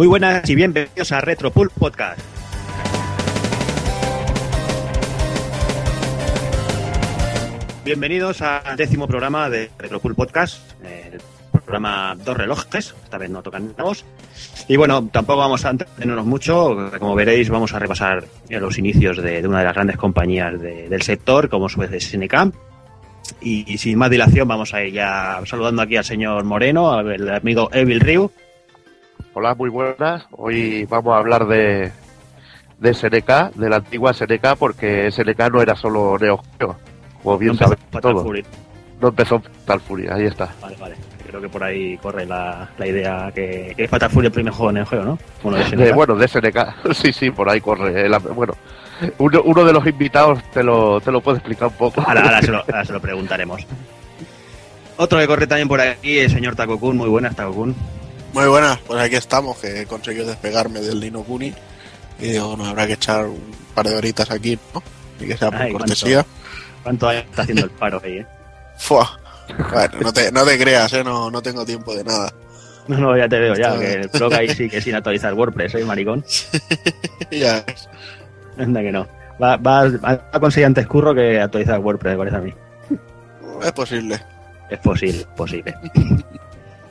Muy buenas y bienvenidos a Retropool Podcast. Bienvenidos al décimo programa de Retropool Podcast, el programa Dos Relojes, esta vez no tocan voz. Y bueno, tampoco vamos a entretenernos mucho, como veréis vamos a repasar los inicios de, una de las grandes compañías de- del sector, como es SNK. Y, y sin más dilación vamos a ir ya saludando aquí al señor Moreno, al amigo Evil Ryu. Hola, muy buenas. Hoy vamos a hablar de, de SNK, de la antigua SNK, porque SNK no era solo Neo Geo, como bien No Fatal todos. Fury. No empezó Fatal Fury, ahí está. Vale, vale. Creo que por ahí corre la, la idea que, que Fatal Fury el primer juego de Neo Geo, ¿no? Bueno, de SNK. De, bueno, de SNK, sí, sí, por ahí corre. El- bueno, uno, uno de los invitados te lo, te lo puede explicar un poco. Ahora, ahora se lo, ahora se lo preguntaremos. Otro que corre también por aquí, el señor Takokun. Muy buenas, Takokun. Muy buenas, pues aquí estamos, que he conseguido despegarme del Nino Kuni. Y digo, nos habrá que echar un par de horitas aquí, ¿no? Y que sea por Ay, cortesía. ¿Cuánto años está haciendo el paro ahí, eh? Fua. Bueno, no te, no te creas, ¿eh? No, no tengo tiempo de nada. No, no, ya te veo ya, que el blog ahí sí que sin actualizar WordPress, ¿eh, maricón? ya, Anda que no. Va, va, va a conseguir antes curro que actualizar WordPress, me parece a mí. es posible. Es posible, posible.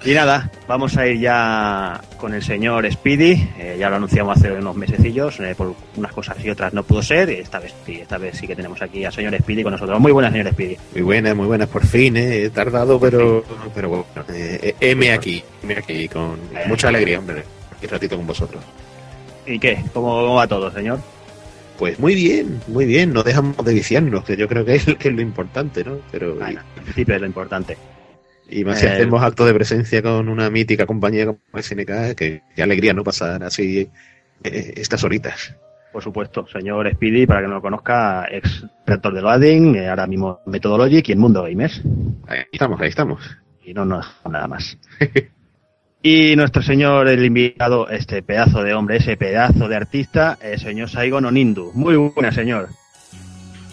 Y nada, vamos a ir ya con el señor Speedy. Eh, ya lo anunciamos hace unos mesecillos. eh, por unas cosas y otras no pudo ser. Y esta vez sí, esta vez sí que tenemos aquí al señor Speedy con nosotros. Muy buenas, señor Speedy. Muy buenas, muy buenas, por fin, eh, he tardado, pero, pero bueno, eh, heme aquí, heme aquí, con mucha alegría, hombre, y ratito con vosotros. ¿Y qué? ¿Cómo, cómo va todo, señor? Pues muy bien, muy bien, no dejamos de viciarnos, que yo creo que es, que es lo importante, ¿no? Pero, Bueno, en principio es lo importante. Y, más si eh, hacemos acto de presencia con una mítica compañía como SNK, que qué alegría no pasar así eh, estas horitas. Por supuesto, señor Speedy, para que no lo conozca, ex rector de Loading, eh, ahora mismo Methodologic y en Mundo Gamers. Ahí estamos, ahí estamos. y no nos nada más. y nuestro señor, el invitado, este pedazo de hombre, ese pedazo de artista, el señor Saigon Onindu. Muy buena, señor.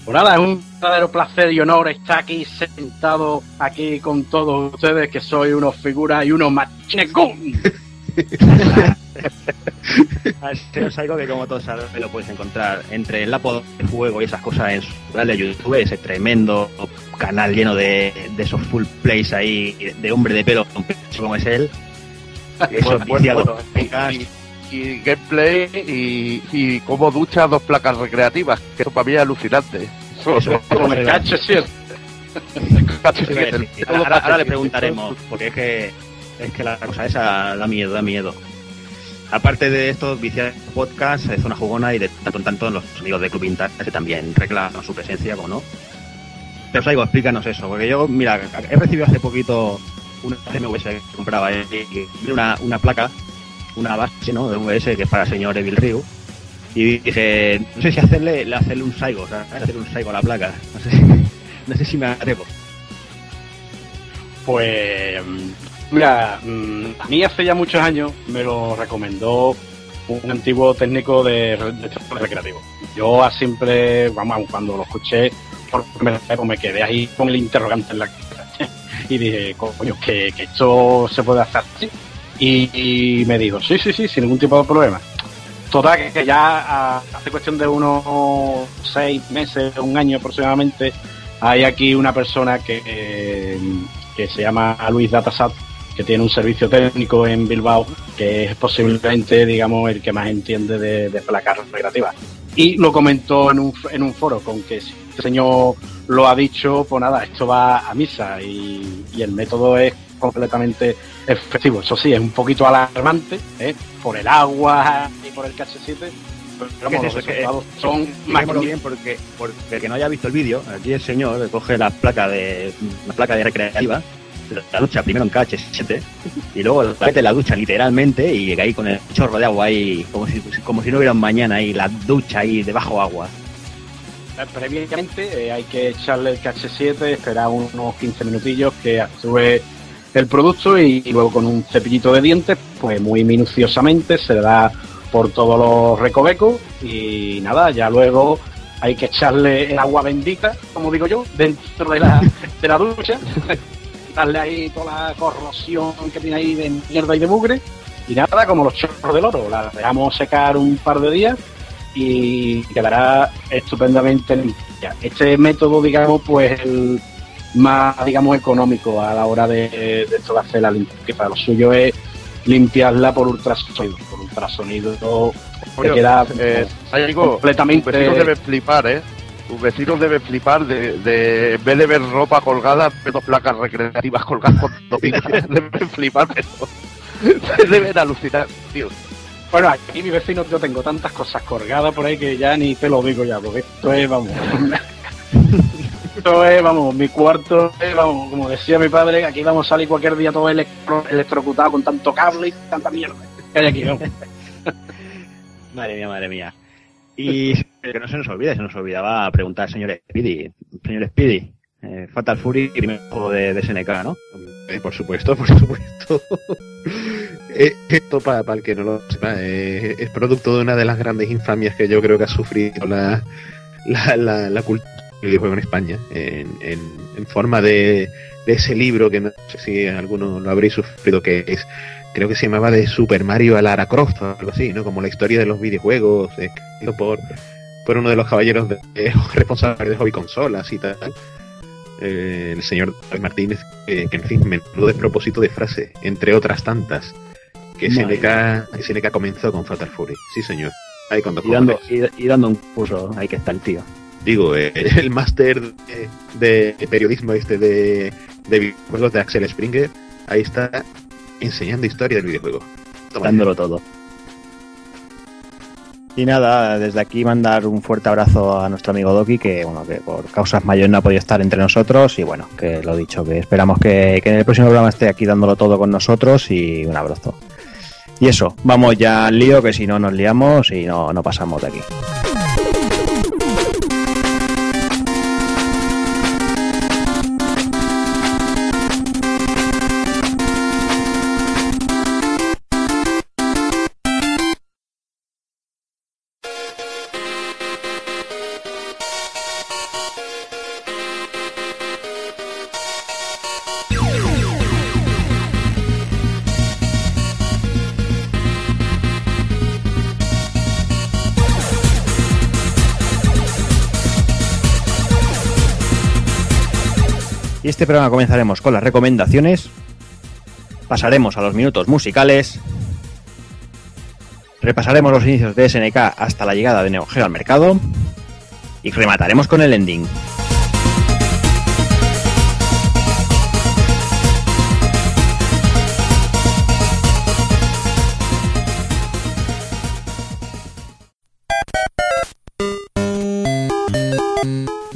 Pues nada, es un verdadero placer y honor estar aquí sentado aquí con todos ustedes, que soy unos figuras y unos machines gun. Al señor Saigon, que como todos saben, lo puedes encontrar entre el lapo de fuego y esas cosas en su canal de YouTube, ese tremendo canal lleno de, de esos full plays ahí, de hombre de pelo como es él. Esos Bueno, bueno, y, gameplay y, y cómo ducha dos placas recreativas, que eso para mí es alucinante. Eso- Eso- Como el H7. Sí, Ahora, ahora le preguntaremos, porque es que es que la cosa esa da miedo, da miedo. Aparte de estos viciar podcast, es una jugona y de tanto en tanto los amigos de Club Vintage que también reclaman su presencia, como no. Pero Saigo, explícanos eso, porque yo, mira, he recibido hace poquito una CMVS que compraba, eh, y una, una placa, una base, ¿no? De VS que es para el señor Evil Ryu. Y dije, no sé si hacerle, hacerle un Saigo, sea, hacerle un Saigo a la placa. No sé, no sé si me atrevo. Pues, mira, mm, a mí hace ya muchos años me lo recomendó un antiguo técnico de, de recreativo. Yo siempre, vamos, cuando lo escuché por pues me quedé ahí con el interrogante en la cabeza. y dije, coño, que, esto se puede hacer. Y, me dijo, sí, sí, sí, sin ningún tipo de problema. Total, que ya hace cuestión de unos seis meses, un año aproximadamente, hay aquí una persona que, eh, que se llama Luis Datasat, que tiene un servicio técnico en Bilbao, que es posiblemente, digamos, el que más entiende de, de placas recreativas. Y lo comentó en un, en un foro con que si este señor lo ha dicho, pues nada, esto va a misa y, y el método es completamente efectivo. Eso sí, es un poquito alarmante, ¿eh? por el agua y por el KH7, pero ¿Qué vamos, los resultados son Expliquémoslo magníficos. bien porque, porque el que no haya visto el vídeo, aquí el señor coge la placa de la placa de recreativa, la ducha primero en KH7 y luego la mete en la ducha literalmente y ahí con el chorro de agua ahí como si como si no hubiera un mañana ahí la ducha ahí debajo agua. Eh, Previamente eh, hay que echarle el KH7, esperar unos 15 minutillos que actúe el producto y, y luego con un cepillito de dientes, pues muy minuciosamente se le da por todos los recovecos y nada, ya luego hay que echarle el agua bendita, como digo yo, dentro de la, de la ducha, darle ahí toda la corrosión que tiene ahí de mierda y de mugre Y nada, como los chorros del oro, la dejamos secar un par de días y quedará estupendamente limpia. Este método, digamos, pues el más, digamos, económico a la hora de, de esto de hacer la limpieza. Lo suyo es limpiarla por ultrasonido. Por ultrasonido Oye, te queda eh, algo, completamente... Tus vecinos deben flipar, ¿eh? Tus vecinos deben flipar de, de en vez de ver ropa colgada, ver dos placas recreativas colgadas con deben flipar, pero deben alucinar, tío. Bueno, aquí mi vecino yo tengo tantas cosas colgadas por ahí que ya ni te lo digo ya, porque esto es, vamos. Esto es, vamos, mi cuarto es, vamos, como decía mi padre, aquí vamos a salir cualquier día todo electro, electrocutado con tanto cable y tanta mierda que hay aquí, vamos. Madre mía, madre mía. Y que no se nos olvide, se nos olvidaba preguntar al señor Speedy. Señor Speedy, eh, Fatal Fury, primer juego de, de SNK, ¿no? Eh, por supuesto, por supuesto. Eh, Esto, para el que no lo sepa, eh, es producto de una de las grandes infamias que yo creo que ha sufrido la, la, la, la cultura videojuego en España, en, en, en forma de, de ese libro que no sé si alguno lo habréis sufrido, que es creo que se llamaba de Super Mario a Lara Croft o algo así, ¿no? Como la historia de los videojuegos, escrito por, por uno de los caballeros de, de, responsables de hobby consolas y tal. Eh, el señor Martínez, eh, que en fin, menudo despropósito de frase, entre otras tantas, que SNK, SNK comenzó con Fatal Fury. Sí, señor. Ahí cuando y, dando, y, y, dando un curso, ahí que está el tío. Digo, eh, el máster de, periodismo este de, de videojuegos de Axel Springer, ahí está enseñando historia del videojuego. Dándolo todo. Y nada, desde aquí mandar un fuerte abrazo a nuestro amigo Doki, que bueno, que por causas mayores no ha podido estar entre nosotros, y bueno, que lo dicho, que esperamos que, que en el próximo programa esté aquí dándolo todo con nosotros y un abrazo. Y eso, vamos ya al lío, que si no nos liamos y no, no pasamos de aquí. Este programa comenzaremos con las recomendaciones, pasaremos a los minutos musicales, repasaremos los inicios de SNK hasta la llegada de Neo Geo al mercado. Y remataremos con el ending.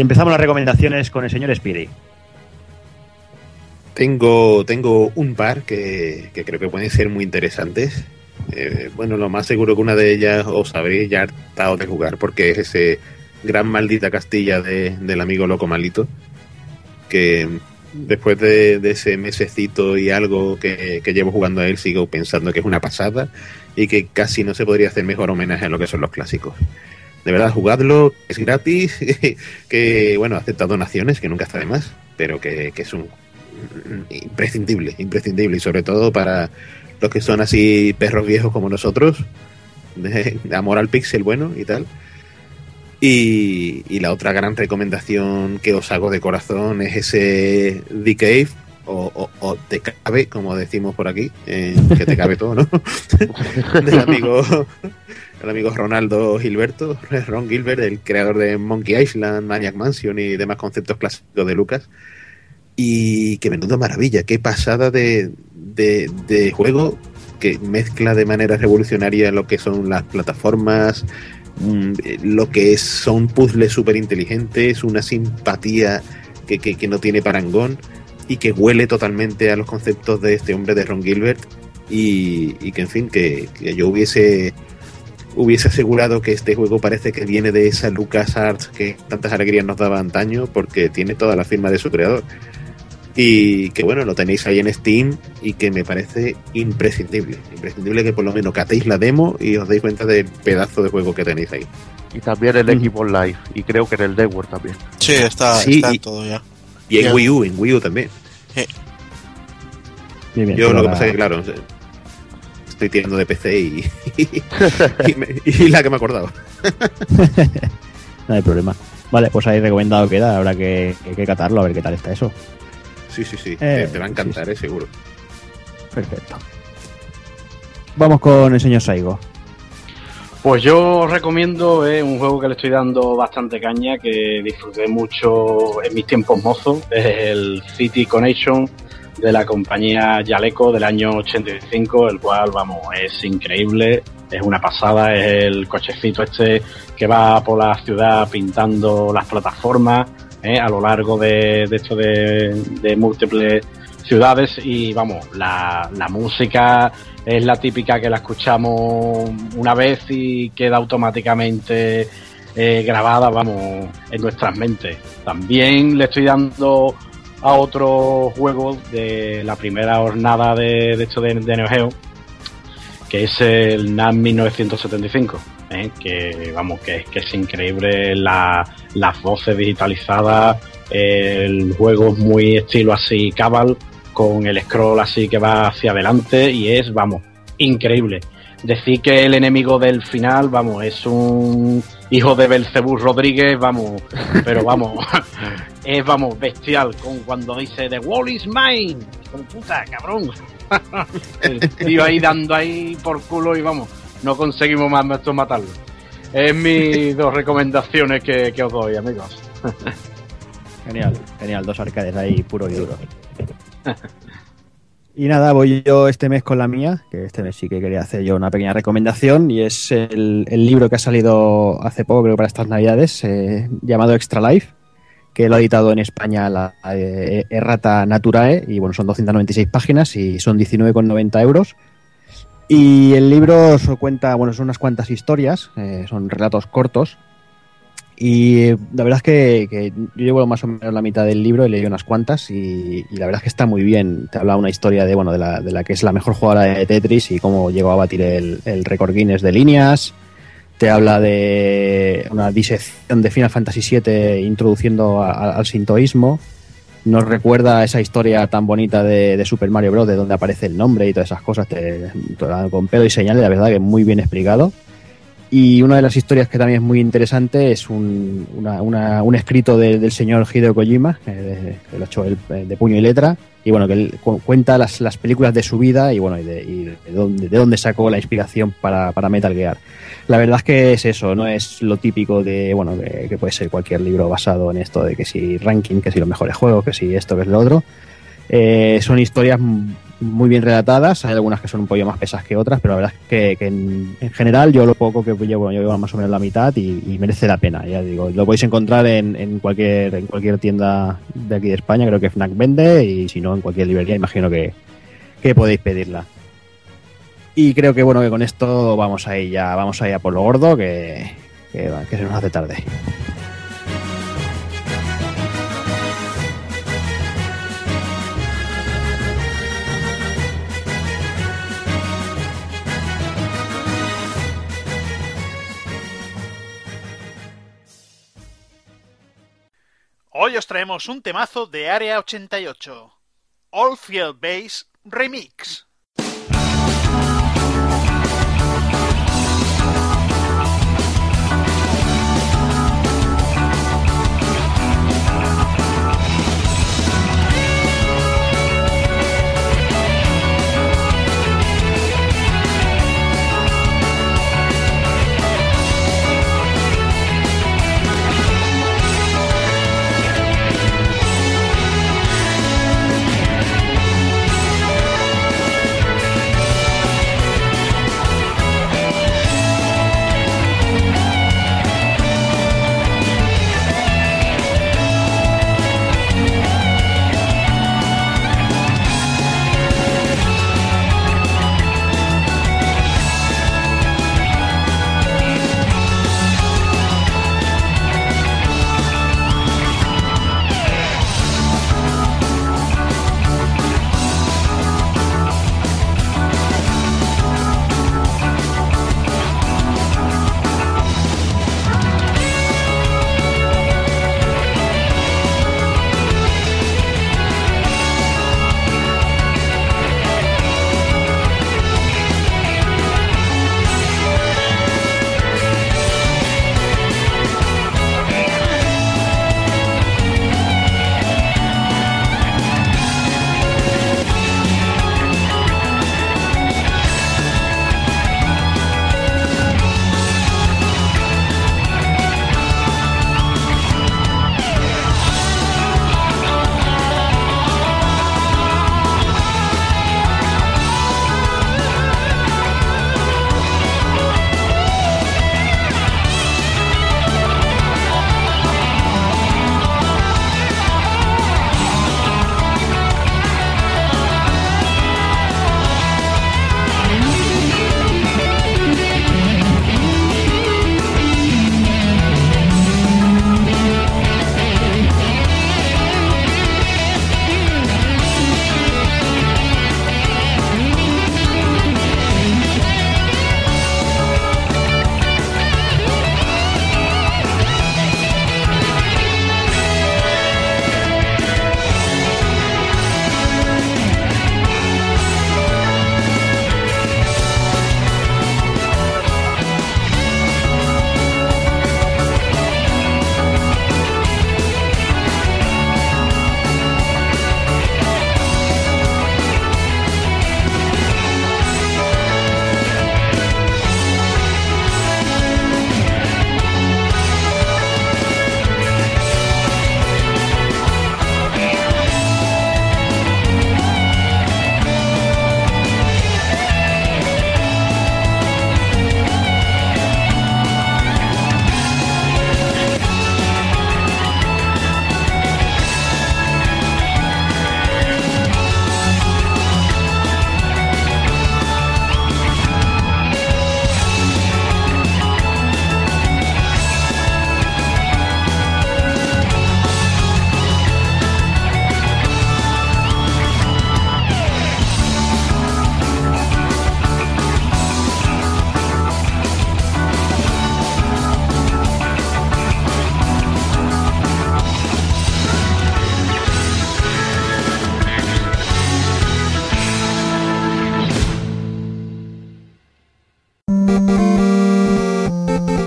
Y empezamos las recomendaciones con el señor Spiri. Tengo, tengo un par que, creo que pueden ser muy interesantes. Eh, bueno, lo más seguro que una de ellas os habréis ya hartado de jugar porque es ese gran maldita Castilla de, del amigo loco malito que después de, ese mesecito y algo que, llevo jugando a él sigo pensando que es una pasada y que casi no se podría hacer mejor homenaje a lo que son los clásicos de verdad, jugadlo, es gratis, que bueno, acepta donaciones, que nunca está de más, pero que, que es un imprescindible, imprescindible, y sobre todo para los que son así perros viejos como nosotros, de, amor al pixel bueno y tal. Y, y, la otra gran recomendación que os hago de corazón es ese The Cave, o, te cabe, como decimos por aquí, que te cabe todo, ¿no? del amigo, el amigo Ronaldo Gilberto, Ron Gilbert, el creador de Monkey Island, Maniac Mansion y demás conceptos clásicos de Lucas. Y que menuda maravilla, qué pasada de, de, juego que mezcla de manera revolucionaria lo que son las plataformas, mm, lo que son puzzles súper inteligentes, una simpatía que, que no tiene parangón y que huele totalmente a los conceptos de este hombre de Ron Gilbert y, y que en fin que, que yo hubiese hubiese asegurado que este juego parece que viene de esa LucasArts que tantas alegrías nos daba antaño porque tiene toda la firma de su creador y que bueno lo tenéis ahí en Steam y que me parece imprescindible imprescindible que por lo menos catéis la demo y os deis cuenta del pedazo de juego que tenéis ahí Y también el Xbox Live. Y creo que en el Dewar también. Sí, está, Sí, está y- todo ya. Y en. Wii U en Wii U también Bien, bien, Yo lo que pasa es que, claro, estoy tirando de PC y, y, me- y la que me acordaba. No hay problema. Vale, pues ahí recomendado queda, habrá que, que, que catarlo a ver qué tal está eso. Sí, sí, sí. Eh, te, te va a encantar, eh, seguro. Perfecto. Vamos con el señor Saigo. Pues yo os recomiendo eh, un juego que le estoy dando bastante caña, que disfruté mucho en mis tiempos mozos, es el City Connection de la compañía Yaleco del año 85, el cual, vamos, es increíble, es una pasada, es el cochecito este que va por la ciudad pintando las plataformas eh, a lo largo de, de esto de, de múltiples ciudades y vamos, la, la música es la típica que la escuchamos una vez y queda automáticamente eh, grabada, vamos, en nuestras mentes. También le estoy dando a otro juego de la primera jornada de, de esto de, de Neo Geo, que es el NAM 1975, ¿eh? que vamos, que, que es increíble la- las voces digitalizadas, el juego es muy estilo así Cabal, con el scroll así que va hacia adelante y es, vamos, increíble. Decir que el enemigo del final, vamos, es un hijo de Belcebú Rodríguez, vamos, pero vamos, es, vamos, bestial, con cuando dice The wall is mine, con puta, cabrón. el tío ahí dando ahí por culo y vamos, no conseguimos más esto matarlo. Es mis dos recomendaciones que, que os doy, amigos. Genial, genial, dos arcades ahí puro y duro. Y nada, voy yo este mes con la mía, que este mes sí que quería hacer yo una pequeña recomendación, y es el, libro que ha salido hace poco, creo, para estas navidades, eh, llamado Extra Life, que lo ha editado en España la eh, Errata Naturae, y bueno, son 296 páginas y son 19,90 euros. Y el libro os cuenta, bueno, son unas cuantas historias, eh, son relatos cortos, y la verdad es que, yo llevo más o menos la mitad del libro, he leído unas cuantas y, y la verdad es que está muy bien. Te habla una historia de, bueno, de la, de la que es la mejor jugadora de Tetris y cómo llegó a batir el, el récord Guinness de líneas. Te habla de una disección de Final Fantasy VII introduciendo al sintoísmo. Nos recuerda esa historia tan bonita de, de Super Mario Bros. de donde aparece el nombre y todas esas cosas, te, te con pedo y señales, la verdad que muy bien explicado. Y una de las historias que también es muy interesante es un, una- una- un escrito de- del señor Hideo Kojima, eh, ha hecho él, eh, de puño y letra, y bueno, que él cu- cuenta las, las películas de su vida y bueno, y de, dónde, de dónde sacó la inspiración para, para Metal Gear. La verdad es que es eso, no es lo típico de, bueno, que puede ser cualquier libro basado en esto de que si ranking, que si los mejores juegos, que si esto, que es lo otro. Eh, son historias muy bien relatadas, hay algunas que son un poquito más pesadas que otras, pero la verdad es que, en, en general yo lo poco que llevo, yo llevo más o menos la mitad y, merece la pena, ya digo, lo podéis encontrar en, en cualquier en cualquier tienda de aquí de España, creo que Fnac vende y si no en cualquier librería imagino que, que podéis pedirla. Y creo que bueno que con esto vamos a ir ya, vamos a ir a por lo gordo que, que se nos hace tarde. Hoy os traemos un temazo de Área 88. All Field Base Remix.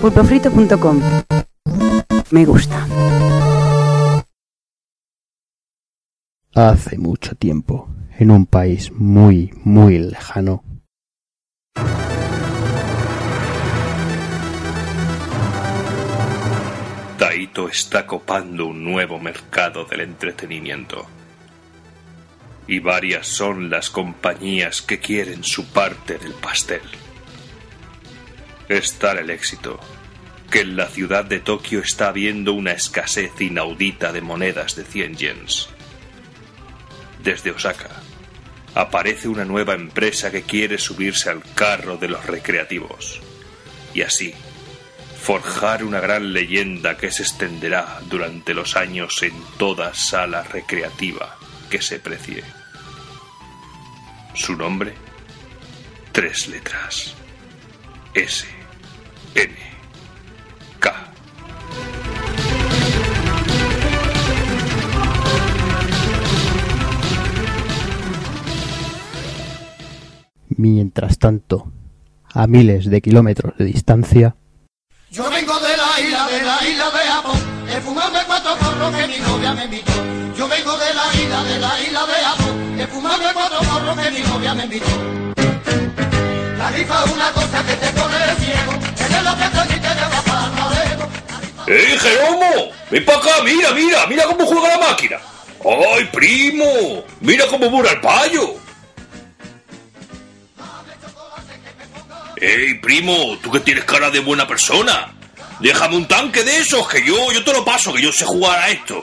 pulpofrito.com. Me gusta. Hace mucho tiempo, en un país muy, muy lejano, Taito está copando un nuevo mercado del entretenimiento. Y varias son las compañías que quieren su parte del pastel. Es tal el éxito que en la ciudad de Tokio está habiendo una escasez inaudita de monedas de 100 yens. Desde Osaka aparece una nueva empresa que quiere subirse al carro de los recreativos. Y así, forjar una gran leyenda que se extenderá durante los años en toda sala recreativa que se precie. Su nombre, tres letras. S. N. K. mientras tanto, a miles de kilómetros de distancia, Yo vengo de la isla, de la isla de Japón, he fumado cuatro porros que mi novia me invitó. Yo vengo de la isla, de la isla de Japón, he fumado cuatro porros que mi novia me invitó. ¡Eh, Jeromo! ¡Ven para acá! ¡Mira, mira! ¡Mira cómo juega la máquina! ¡Ay, primo! ¡Mira cómo mura el payo! ¡Ey, primo! ¿Tú que tienes cara de buena persona? Déjame un tanque de esos, que yo, yo te lo paso, que yo sé jugar a esto.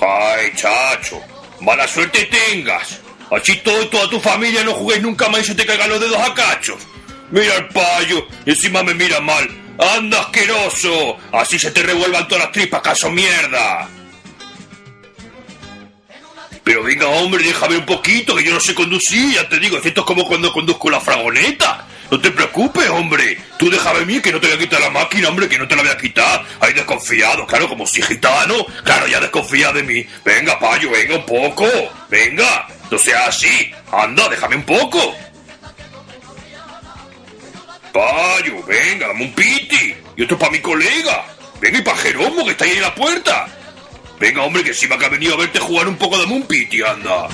¡Ay, chacho! ¡Mala suerte tengas! Así todo y toda tu familia no juguéis nunca más y se te caigan los dedos a cachos. Mira el payo, encima me mira mal. ¡Anda, asqueroso! Así se te revuelvan todas las tripas, caso mierda. Pero venga, hombre, déjame un poquito, que yo no sé conducir, ya te digo, esto es como cuando conduzco la fragoneta. No te preocupes, hombre. Tú déjame a mí que no te voy a quitar la máquina, hombre, que no te la voy a quitar. Ahí desconfiado, claro, como si gitano. Claro, ya desconfía de mí. Venga, payo, venga un poco. Venga, no seas así. Anda, déjame un poco. Payo, venga, dame un piti. Y otro para mi colega. Venga, y para Jeromo, que está ahí en la puerta. Venga, hombre, que encima que ha venido a verte jugar un poco, dame un piti, anda.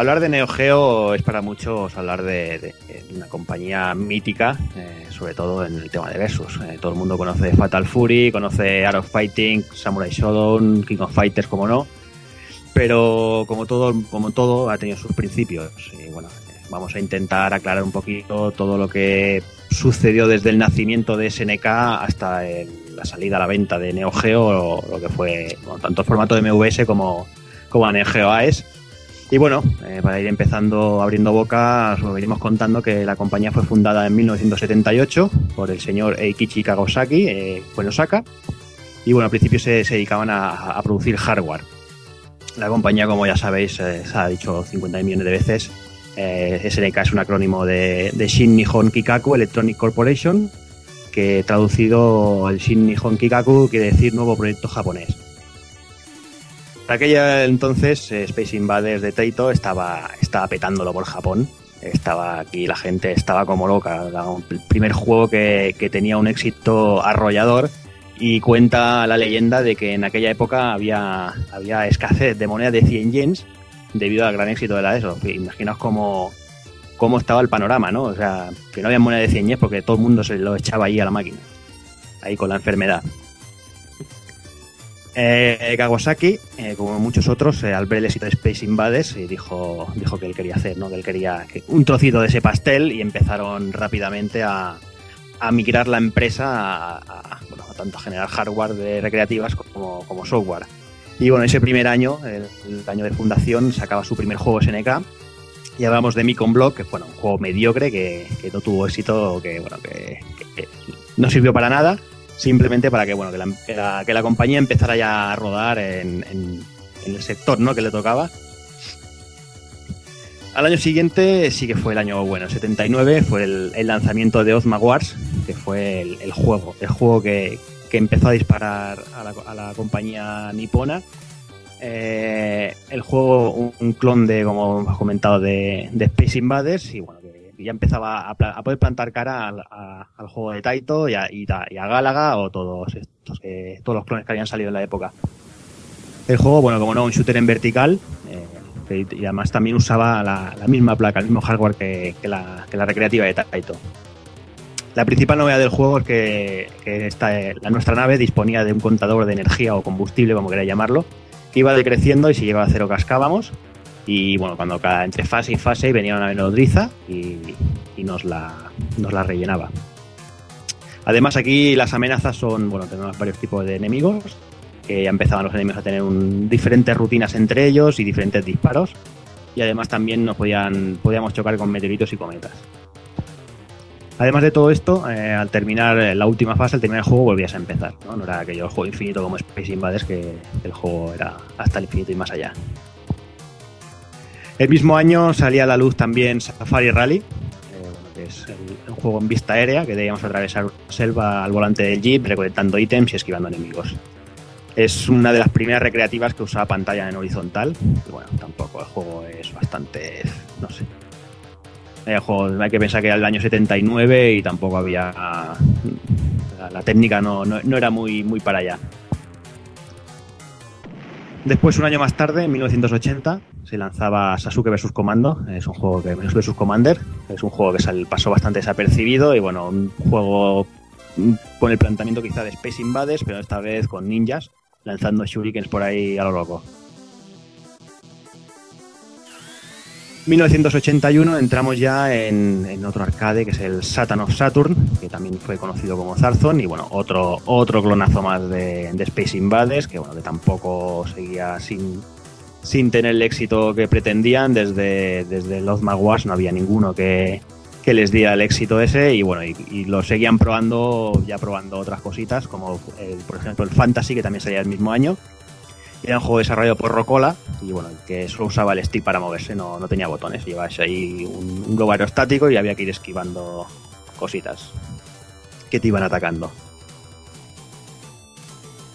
Hablar de Neo Geo es para muchos hablar de, una compañía mítica, eh, sobre todo en el tema de versus. Eh, todo el mundo conoce Fatal Fury, conoce Art of Fighting, Samurai Shodown, King of Fighters, como no. Pero como todo, como todo ha tenido sus principios. Y bueno, eh, vamos a intentar aclarar un poquito todo lo que sucedió desde el nacimiento de SNK hasta la salida a la venta de Neo Geo, lo que fue bueno, tanto el formato de MVS como, como Neo Geo AES. Y bueno, eh, para ir empezando abriendo boca, os lo venimos contando que la compañía fue fundada en 1978 por el señor Eikichi Kagosaki, eh, fue en Osaka. Y bueno, al principio se, dedicaban a, a producir hardware. La compañía, como ya sabéis, eh, se ha dicho 50 millones de veces, eh, SNK es un acrónimo de, de Shin Nihon Kikaku Electronic Corporation, que traducido el Shin Nihon Kikaku quiere decir nuevo proyecto japonés. Por aquella entonces, eh, Space Invaders de Taito estaba, estaba petándolo por Japón. Estaba aquí, la gente estaba como loca. El primer juego que, que tenía un éxito arrollador y cuenta la leyenda de que en aquella época había, había escasez de moneda de 100 yens debido al gran éxito de la ESO. Imaginaos cómo, cómo estaba el panorama, ¿no? O sea, que no había moneda de 100 yens porque todo el mundo se lo echaba ahí a la máquina. Ahí con la enfermedad. Eh, Kawasaki, eh, como muchos otros, eh, al ver el éxito de Space Invaders, eh, dijo, dijo que él quería hacer, ¿no? que él quería que- un trocito de ese pastel y empezaron rápidamente a, a migrar la empresa a, a, bueno, a tanto generar hardware de recreativas como, como software. Y bueno, ese primer año, el, el año de fundación, sacaba su primer juego SNK. Y hablamos de Micon Block, que fue un juego mediocre que, que no tuvo éxito, que bueno, que, que- que no sirvió para nada, simplemente para que bueno, que la, que la- compañía empezara ya a rodar en, en- el sector ¿no? que le tocaba. Al año siguiente sí que fue el año bueno, el 79, fue el, lanzamiento de Ozma Wars, que fue el, el juego, el juego que, que empezó a disparar a la, a la compañía nipona. Eh, el juego, un, un clon de, como hemos comentado, de, de Space Invaders, y bueno, que ya empezaba a, poder plantar cara al, juego de Taito y a, y ta- y a Galaga o todos estos que, todos los clones que habían salido en la época. El juego, bueno, como no, un shooter en vertical, eh, y además también usaba la, misma placa, el mismo hardware que, la, recreativa de Taito. La principal novedad del juego es que, que eh, la, nuestra nave disponía de un contador de energía o combustible, como queráis llamarlo, que iba decreciendo y si llegaba a cero cascábamos. Y bueno, cuando cada entre fase y fase venía una nodriza y, y nos, la, nos la rellenaba. Además, aquí las amenazas son, bueno, tenemos varios tipos de enemigos, que ya empezaban los enemigos a tener un- diferentes rutinas entre ellos y diferentes disparos. Y además también nos podían, podíamos chocar con meteoritos y cometas. Además de todo esto, eh, al terminar la última fase, al terminar el juego, volvías a empezar. No, no era aquello juego infinito como Space Invaders, que el juego era hasta el infinito y más allá. El mismo año salía a la luz también Safari Rally, eh, que es un juego en vista aérea, que debíamos atravesar una selva al volante del jeep, recolectando ítems y esquivando enemigos. Es una de las primeras recreativas que usaba pantalla en horizontal. Bueno, tampoco el juego es bastante. no sé. Hay que pensar que era el año 79 y tampoco había. La, la técnica no, no- no era muy, muy para allá. Después, un año más tarde, en 1980, se lanzaba Sasuke vs. Commando. Es un juego que vs. Commander. Es un juego que pasó bastante desapercibido y bueno, un juego mm, con el planteamiento quizá de Space Invaders, pero esta vez con ninjas, lanzando shurikens por ahí a lo loco. 1981 entramos ya en, otro arcade que es el Satan of Saturn, que también fue conocido como Zarzon, y bueno, otro, otro clonazo más de, Space Invaders, que bueno, que tampoco seguía sin, sin tener el éxito que pretendían. Desde, desde los Wars no había ninguno que, que les diera el éxito ese, y bueno, y, lo seguían probando, ya probando otras cositas, como el- por ejemplo el Fantasy, que también salía el mismo año. Era un juego desarrollado por Rocola y bueno, que solo usaba el stick para moverse, no, no tenía botones. Llevabas ahí un, un globo aerostático y había que ir esquivando cositas que te iban atacando.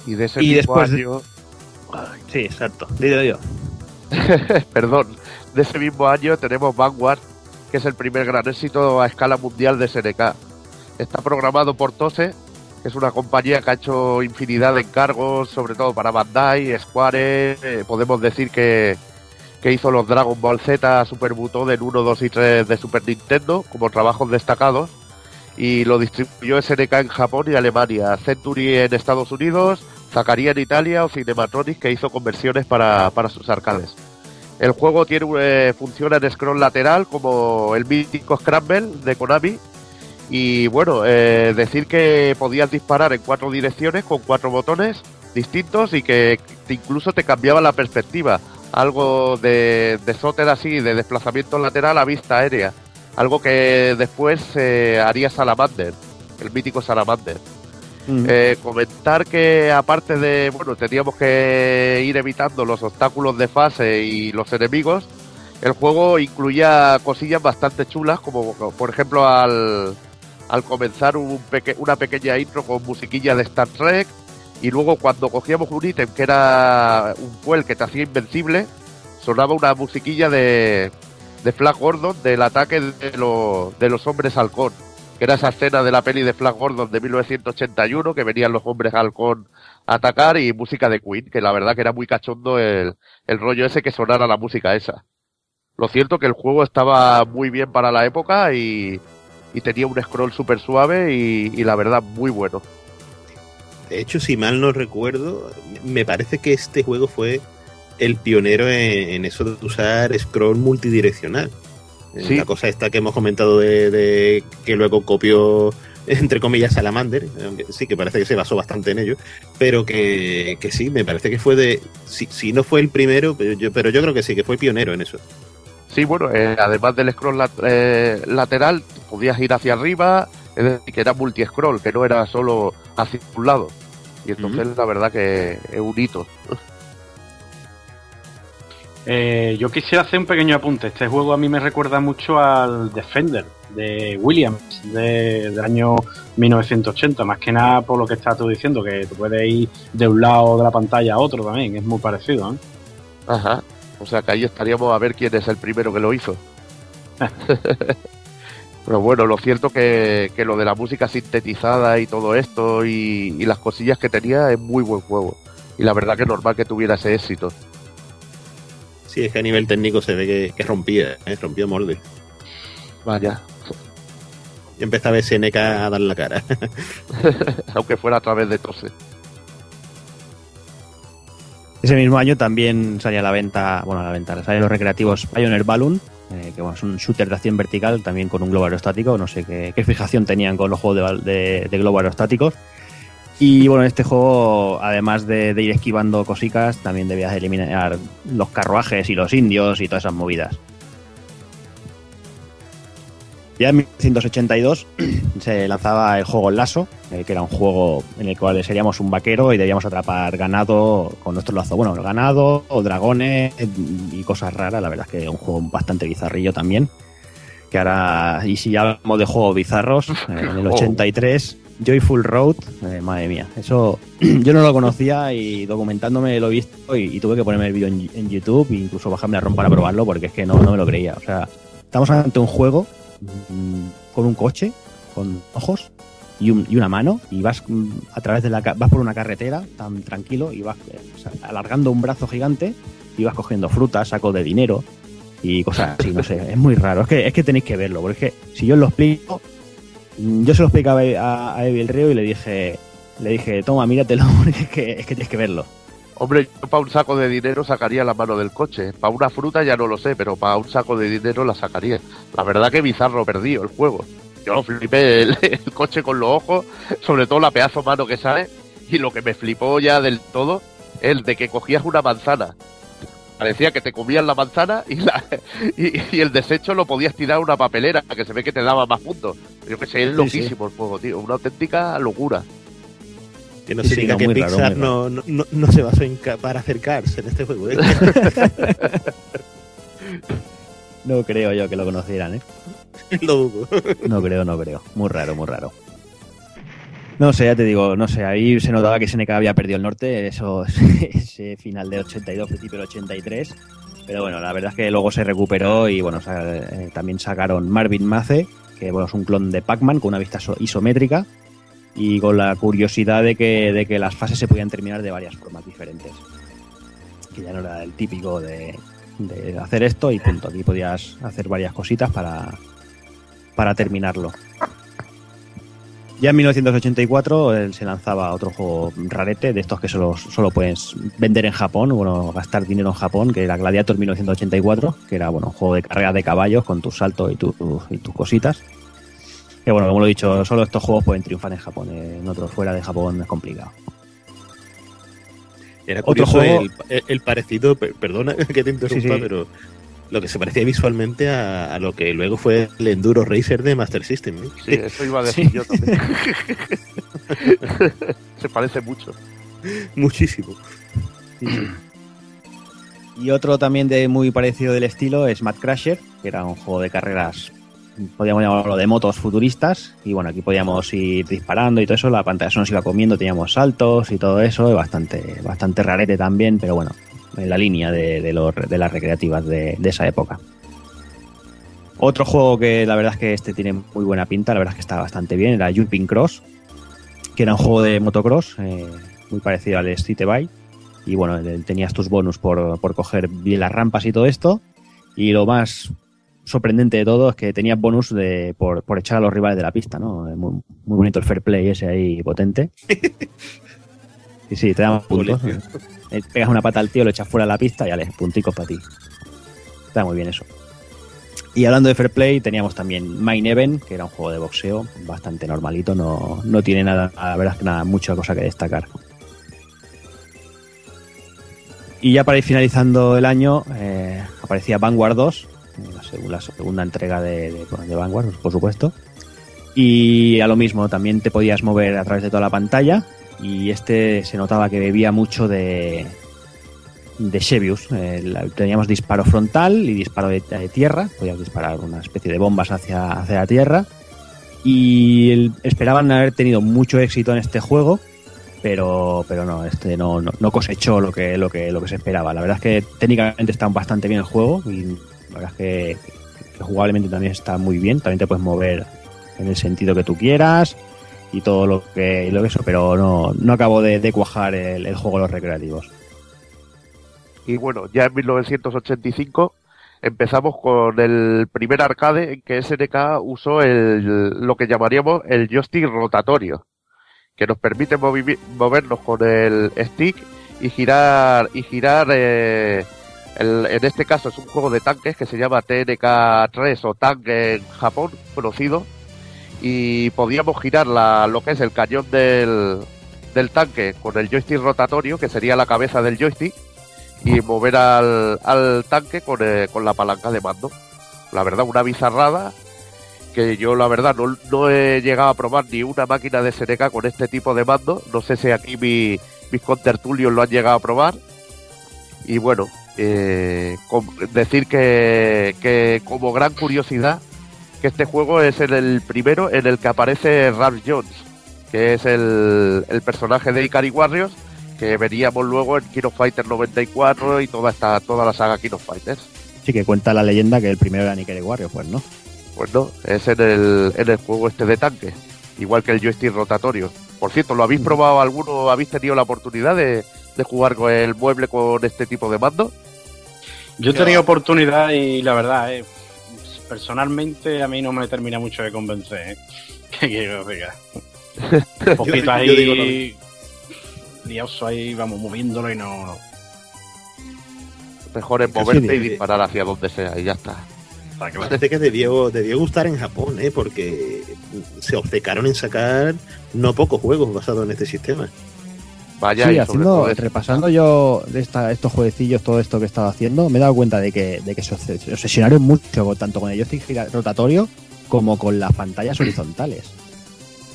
Y de ese Y mismo después de- año, Sí, exacto. Dilo yo. perdón, de ese mismo año tenemos Vanguard, que es el primer gran éxito a escala mundial de SNK. Está programado por Tose, es una compañía que ha hecho infinidad de encargos, sobre todo para Bandai, Square, eh, podemos decir que, que hizo los Dragon Ball Z, Super Butoden 1, 2 y 3 de Super Nintendo como trabajos destacados y lo distribuyó SNK en Japón y Alemania, Century en Estados Unidos, Zacarías en Italia o Cinematronic que hizo conversiones para, para sus arcades. El juego tiene eh, funciona en scroll lateral como el mítico Scramble de Konami y bueno, eh, decir que podías disparar en cuatro direcciones con cuatro botones distintos y que incluso te cambiaba la perspectiva. Algo de, de sóter así, de desplazamiento lateral a vista aérea. Algo que después eh, haría Salamander, el mítico Salamander. Eh, comentar que aparte de, bueno, teníamos que ir evitando los obstáculos de fase y los enemigos, el juego incluía cosillas bastante chulas, como por ejemplo al, al comenzar un peque- una pequeña intro con musiquilla de Star Trek, y luego cuando cogíamos un ítem que era un fuel que te hacía invencible, sonaba una musiquilla de, de Flash Gordon del ataque de, lo- de los hombres halcón que era esa escena de la peli de Flash Gordon de 1981, que venían los hombres halcón a atacar, y música de Queen, que la verdad que era muy cachondo el, el rollo ese que sonara la música esa. Lo cierto que el juego estaba muy bien para la época y, y tenía un scroll súper suave y, y la verdad muy bueno. De hecho, si mal no recuerdo, me parece que este juego fue el pionero en, en eso de usar scroll multidireccional. Sí. La cosa esta que hemos comentado de, de que luego copió entre comillas, Salamander, sí que parece que se basó bastante en ello, pero que, que sí, me parece que fue de, si, si no fue el primero, pero yo, pero yo creo que sí, que fue pionero en eso. Sí, bueno, eh, además del scroll lat- eh, lateral, podías ir hacia arriba, es decir, que era multi-scroll, que no era solo hacia un lado. Y entonces la verdad que es un hito. Eh, yo quisiera hacer un pequeño apunte. Este juego a mí me recuerda mucho al Defender de Williams de- del año 1980. Más que nada por lo que estás tú diciendo, que tú puedes ir de un lado de la pantalla a otro también. Es muy parecido. ¿eh? Ajá. O sea que ahí estaríamos a ver quién es el primero que lo hizo. Pero bueno, lo cierto que, que lo de la música sintetizada y todo esto y, y las cosillas que tenía es muy buen juego. Y la verdad que es normal que tuviera ese éxito. Sí, es que a nivel técnico se ve que, que rompía, ¿eh? rompió molde. Vaya. Y empezaba SNK a dar la cara. Aunque fuera a través de tose. Ese mismo año también salía a la venta, bueno, a la venta, salían los recreativos Pioneer Balloon, eh, que bueno, es un shooter de acción vertical, también con un globo aerostático, no sé qué, qué fijación tenían con los juegos de, de, globo aerostáticos. Y bueno, en este juego, además de, de ir esquivando cositas, también debías eliminar los carruajes y los indios y todas esas movidas. Ya en 1982 se lanzaba el juego Lasso, eh, que era un juego en el cual seríamos un vaquero y debíamos atrapar ganado con nuestro lazo. Bueno, ganado o dragones y cosas raras. La verdad es que es un juego bastante bizarrillo también. Que ahora, y si ya hablamos de juegos bizarros, eh, en el Oh. 83, Joyful Road, eh, madre mía, eso yo no lo conocía y documentándome lo he visto y, y tuve que ponerme el vídeo en, en YouTube e incluso bajarme a ROM para probarlo porque es que no, no me lo creía. O sea, estamos ante un juego con un coche, con ojos y, un- y una mano y vas mm, a través de la vas por una carretera tan tranquilo y vas eh, alargando un brazo gigante y vas cogiendo frutas, sacos de dinero y cosas así, no sé, es muy raro, es que es que tenéis que verlo, porque si yo os lo explico, mm, yo se lo explicaba a, a Río y le dije le dije, toma, míratelo, porque es es que tienes que verlo. Hombre, yo para un saco de dinero sacaría la mano del coche. Para una fruta ya no lo sé, pero para un saco de dinero la sacaría. La verdad que bizarro perdido el juego. Yo flipé el, el coche con los ojos, sobre todo la pedazo mano que sale. Y lo que me flipó ya del todo es de que cogías una manzana. Parecía que te comías la manzana y, la, y, y el desecho lo podías tirar a una papelera, que se ve que te daba más puntos. Yo que sé, es Sí, loquísimo el juego, tío. Una auténtica locura. Que no Sí, se sí, no, que raro, Pixar no, no, no, no se basó en para hacer Cars en este juego. ¿eh? No creo yo que lo conocieran, ¿eh? lo dudo. No creo, no creo. Muy raro, muy raro. No sé, ya te digo, no sé, ahí se notaba que SNK había perdido el norte, eso, ese final del 82, principio del 83. Pero bueno, la verdad es que luego se recuperó y bueno, eh, también sacaron Marvin Mace, que bueno, es un clon de Pac-Man con una vista so- isométrica y con la curiosidad de que, de que las fases se podían terminar de varias formas diferentes. Que ya no era el típico de, hacer esto y punto. Aquí podías hacer varias cositas para, para terminarlo. Ya en 1984 eh, se lanzaba otro juego rarete, de estos que solo, solo puedes vender en Japón, bueno, gastar dinero en Japón, que era Gladiator 1984, que era bueno, un juego de carrera de caballos con tus saltos y, tu- y tus cositas. Que bueno, como lo he dicho, solo estos juegos pueden triunfar en Japón, eh, en otros fuera de Japón es complicado. Era Otro curioso juego- el, parecido, per- perdona que te interrumpa, Sí, sí. pero lo que se parecía visualmente a, a lo que luego fue el Enduro Racer de Master System. ¿eh? Sí, eso iba a decir Sí. yo también. Se parece mucho. Muchísimo. Y otro también de muy parecido del estilo es Mad Crasher, que era un juego de carreras, podríamos llamarlo de motos futuristas. Y bueno, aquí podíamos ir disparando y todo eso, la pantalla se nos iba comiendo, teníamos saltos y todo eso, bastante, bastante rarete también, pero bueno, en la línea de, los- de las recreativas de, esa época. Otro juego que la verdad es que este tiene muy buena pinta, la verdad es que está bastante bien, era Jumping Cross, que era un juego de motocross, eh, muy parecido al Street Bike y bueno, tenías tus bonus por, por coger bien las rampas y todo esto. Y lo más sorprendente de todo es que tenías bonus de, por, por echar a los rivales de la pista, ¿no? Muy, muy bonito el fair play ese ahí potente. Y sí, te dan puntos. Eh, Pegas una pata al tío, lo echas fuera de la pista y ya punticos para ti. Está muy bien eso. Y hablando de Fair Play, teníamos también Main Event, que era un juego de boxeo bastante normalito, no, no tiene nada, la verdad es que nada, mucha cosa que destacar. Y ya para ir finalizando el año, eh, aparecía Vanguard 2, la, seg- la segunda entrega de, de, Vanguard, por supuesto. Y a lo mismo, también te podías mover a través de toda la pantalla. Y este se notaba que bebía mucho de, de Shebius. Eh, teníamos disparo frontal y disparo de, tierra. Podías disparar una especie de bombas hacia, hacia la tierra. Y esperaban haber tenido mucho éxito en este juego, pero, pero no, este no, no, no cosechó lo que, lo, que, lo que se esperaba. La verdad es que técnicamente está bastante bien el juego la verdad es que, que jugablemente también está muy bien. También te puedes mover en el sentido que tú quieras y todo lo que, lo que eso, pero no, no acabó de, cuajar el, el juego de los recreativos. Y bueno, ya en 1985 empezamos con el primer arcade en que SNK usó el, lo que llamaríamos el joystick rotatorio, que nos permite movernos con el stick y girar y girar eh, el- en este caso es un juego de tanques que se llama TNK3 o Tank en Japón conocido y podíamos girar la, lo que es el cañón del, del tanque con el joystick rotatorio que sería la cabeza del joystick y mover al, al tanque con, eh, con la palanca de mando. La verdad, una bizarrada que yo la verdad no, no he llegado a probar ni una máquina de SNK con este tipo de mando. No sé si aquí mi- mis contertulios lo han llegado a probar. Y bueno, eh, decir que, que como gran curiosidad, que este juego es el, el primero en el que aparece Ralph Jones, que es el, el personaje de Ikari Warriors, que veríamos luego en King of Fighters 94 y toda esta toda la saga King of Fighters. Sí que cuenta la leyenda que el primero era Nikkei Warrior, pues no. Pues no, es en el, en el juego este de tanque, igual que el joystick rotatorio. Por cierto, ¿lo habéis probado alguno? ¿Habéis tenido la oportunidad de, de jugar con el mueble con este tipo de mando? Yo he tenido oportunidad y la verdad, eh, personalmente a mí no me termina mucho de convencer. ¿eh? ¿Qué quiero diga? Un poquito ahí, lioso ahí, vamos moviéndolo y no. no. Mejor es moverte sí, y disparar hacia donde sea y ya está. Parece que debió, debió gustar en Japón, ¿eh? porque se obcecaron en sacar no pocos juegos basados en este sistema. Vaya, sí, y haciendo, es- repasando yo de esta, estos jueguecillos, todo esto que he estado haciendo, me he dado cuenta de que, de que se obses- se obsesionaron mucho tanto con el joystick rotatorio como con las pantallas horizontales.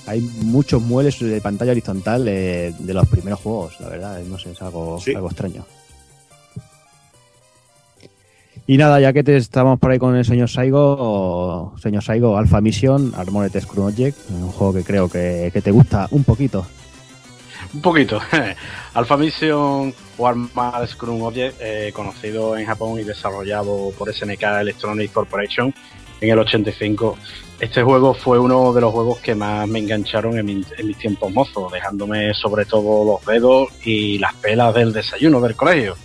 Hay muchos muebles de pantalla horizontal eh, de los primeros juegos, la verdad, no sé, es algo, Sí. algo extraño. Y nada, ya que te estamos por ahí con el señor Saigo, señor Saigo, Alpha Mission, Armored Screw Object, un juego que creo que, que te gusta un poquito. Un poquito. Alpha Mission o Armad Scrum Object, eh, conocido en Japón y desarrollado por SNK Electronic Corporation en el 85. Este juego fue uno de los juegos que más me engancharon en, mi- en mis tiempos mozos, dejándome sobre todo los dedos y las pelas del desayuno del colegio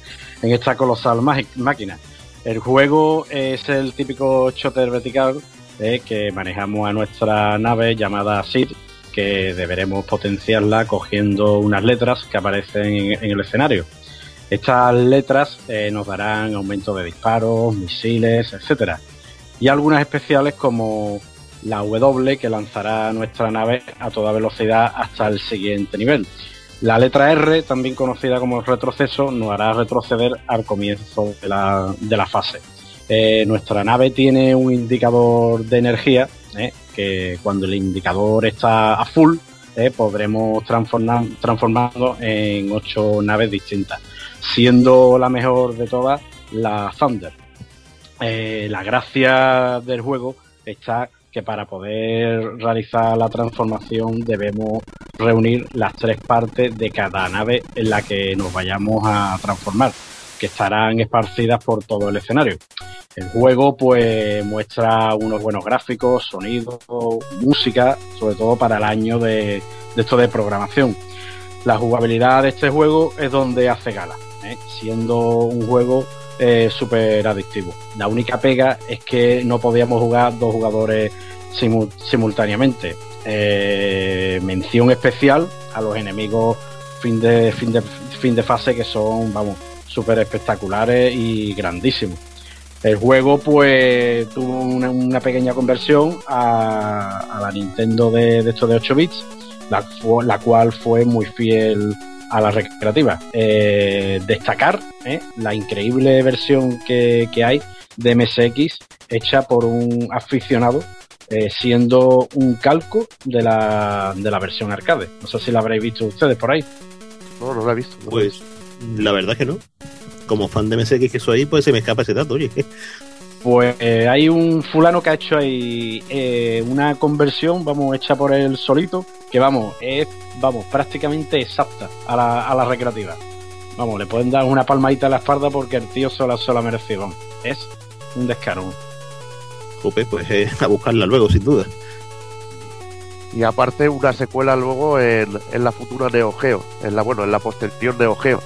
en esta colosal máquina. El juego es el típico shooter vertical eh, que manejamos a nuestra nave llamada Sid, que deberemos potenciarla cogiendo unas letras que aparecen en, el escenario. Estas letras eh, nos darán aumento de disparos, misiles, etcétera, y algunas especiales como la W que lanzará nuestra nave a toda velocidad hasta el siguiente nivel. La letra R, también conocida como retroceso, nos hará retroceder al comienzo de la, de la fase. Eh, nuestra nave tiene un indicador de energía, eh, que cuando el indicador está a full, eh, podremos transformar, transformarlo en ocho naves distintas, siendo la mejor de todas la Thunder. Eh, la gracia del juego está que para poder realizar la transformación debemos reunir las tres partes de cada nave en la que nos vayamos a transformar, que estarán esparcidas por todo el escenario. El juego pues muestra unos buenos gráficos, sonidos, música, sobre todo para el año de, esto de programación. La jugabilidad de este juego es donde hace gala, ¿eh? siendo un juego eh, súper adictivo. La única pega es que no podíamos jugar dos jugadores simu- simultáneamente. Eh, mención especial a los enemigos fin de, fin de, fin de fase que son, vamos, súper espectaculares y grandísimos. El juego pues tuvo una, una pequeña conversión a, a la Nintendo de, de estos de 8 bits, la, la cual fue muy fiel a la recreativa. Eh, destacar eh, la increíble versión que, que hay de MSX hecha por un aficionado eh, siendo un calco de la, de la versión arcade. No sé si la habréis visto ustedes por ahí. No, no lo he visto. no lo he Pues la verdad que no. Como fan de MSX que soy, pues se me escapa ese dato, oye. Pues eh, hay un fulano que ha hecho ahí eh, una conversión, vamos, hecha por él solito, que vamos, es, vamos, prácticamente exacta a la, a la recreativa. Vamos, le pueden dar una palmadita a la espalda porque el tío se la, se la mereció, vamos. Es un descaro. Jope, pues eh, a buscarla luego, sin duda. Y aparte una secuela luego en, en la futura Neo Geo, en la bueno, en la posterior Neo Geo,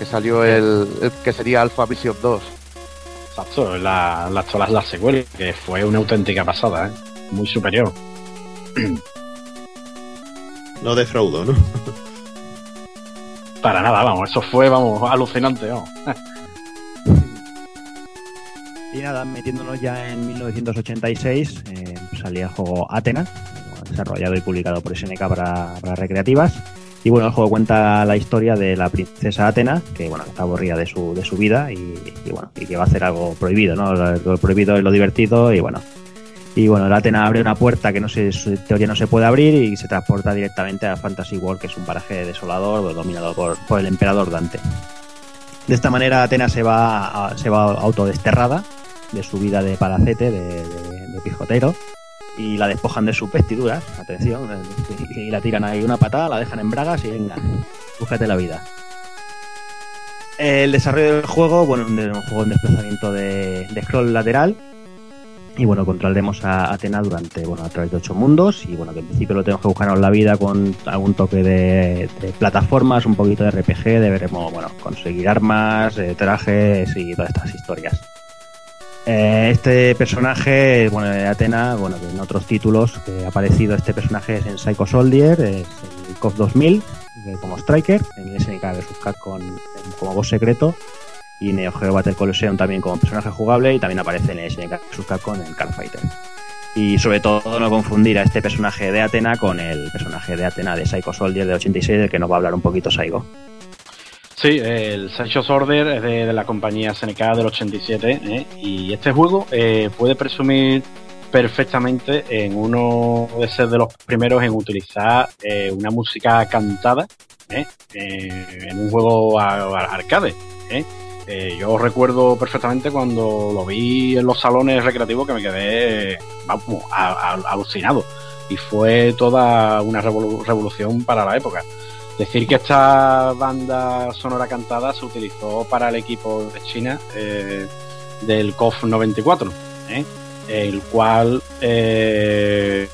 que salió el, el que sería Alpha Mission 2. Exacto, la, la, la, la secuela, que fue una auténtica pasada, ¿eh? muy superior. No defraudo, ¿no? Para nada, vamos, eso fue, vamos, alucinante, vamos. Y nada, metiéndonos ya en 1986, eh, salía el juego Athena, desarrollado y publicado por SNK para, para recreativas. Y bueno, el juego cuenta la historia de la princesa Atena, que bueno, está aburrida de su, de su vida y, bueno, y que va a hacer algo prohibido, ¿no? Lo, lo prohibido es lo divertido y bueno. Y bueno, la Atena abre una puerta que no se, en teoría no se puede abrir y se transporta directamente a Fantasy World, que es un paraje desolador dominado por, por el emperador Dante. De esta manera Atena se va, a, se va autodesterrada de su vida de palacete, de, de, de pijotero, y la despojan de sus vestiduras, atención, y la tiran ahí una patada, la dejan en bragas y venga, búscate la vida. El desarrollo del juego, bueno, un juego en desplazamiento de, scroll lateral, y bueno, controlaremos a Atena durante, bueno, a través de ocho mundos, y bueno, que en principio lo tenemos que buscarnos la vida con algún toque de, de plataformas, un poquito de RPG, deberemos, bueno, conseguir armas, eh, trajes y todas estas historias. Eh, este personaje, bueno, Atena, bueno, en otros títulos que ha aparecido este personaje es en Psycho Soldier, es en KOF 2000, como Striker, en SNK vs. Capcom como voz secreto, y Neo Geo Battle Coliseum también como personaje jugable, y también aparece en SNK vs. Capcom en Cardfighter. Y sobre todo no confundir a este personaje de Atena con el personaje de Atena de Psycho Soldier de 86, del que nos va a hablar un poquito Saigo. Sí, el Psycho Order es de, la compañía SNK del 87 ¿eh? y este juego eh, puede presumir perfectamente en uno de ser de los primeros en utilizar eh, una música cantada en un juego arcade. yo recuerdo perfectamente cuando lo vi en los salones recreativos que me quedé alucinado y fue toda una revolu revolución para la época. Decir que esta banda sonora cantada se utilizó para el equipo de China eh, del KOF 94, ¿eh? el cual eh,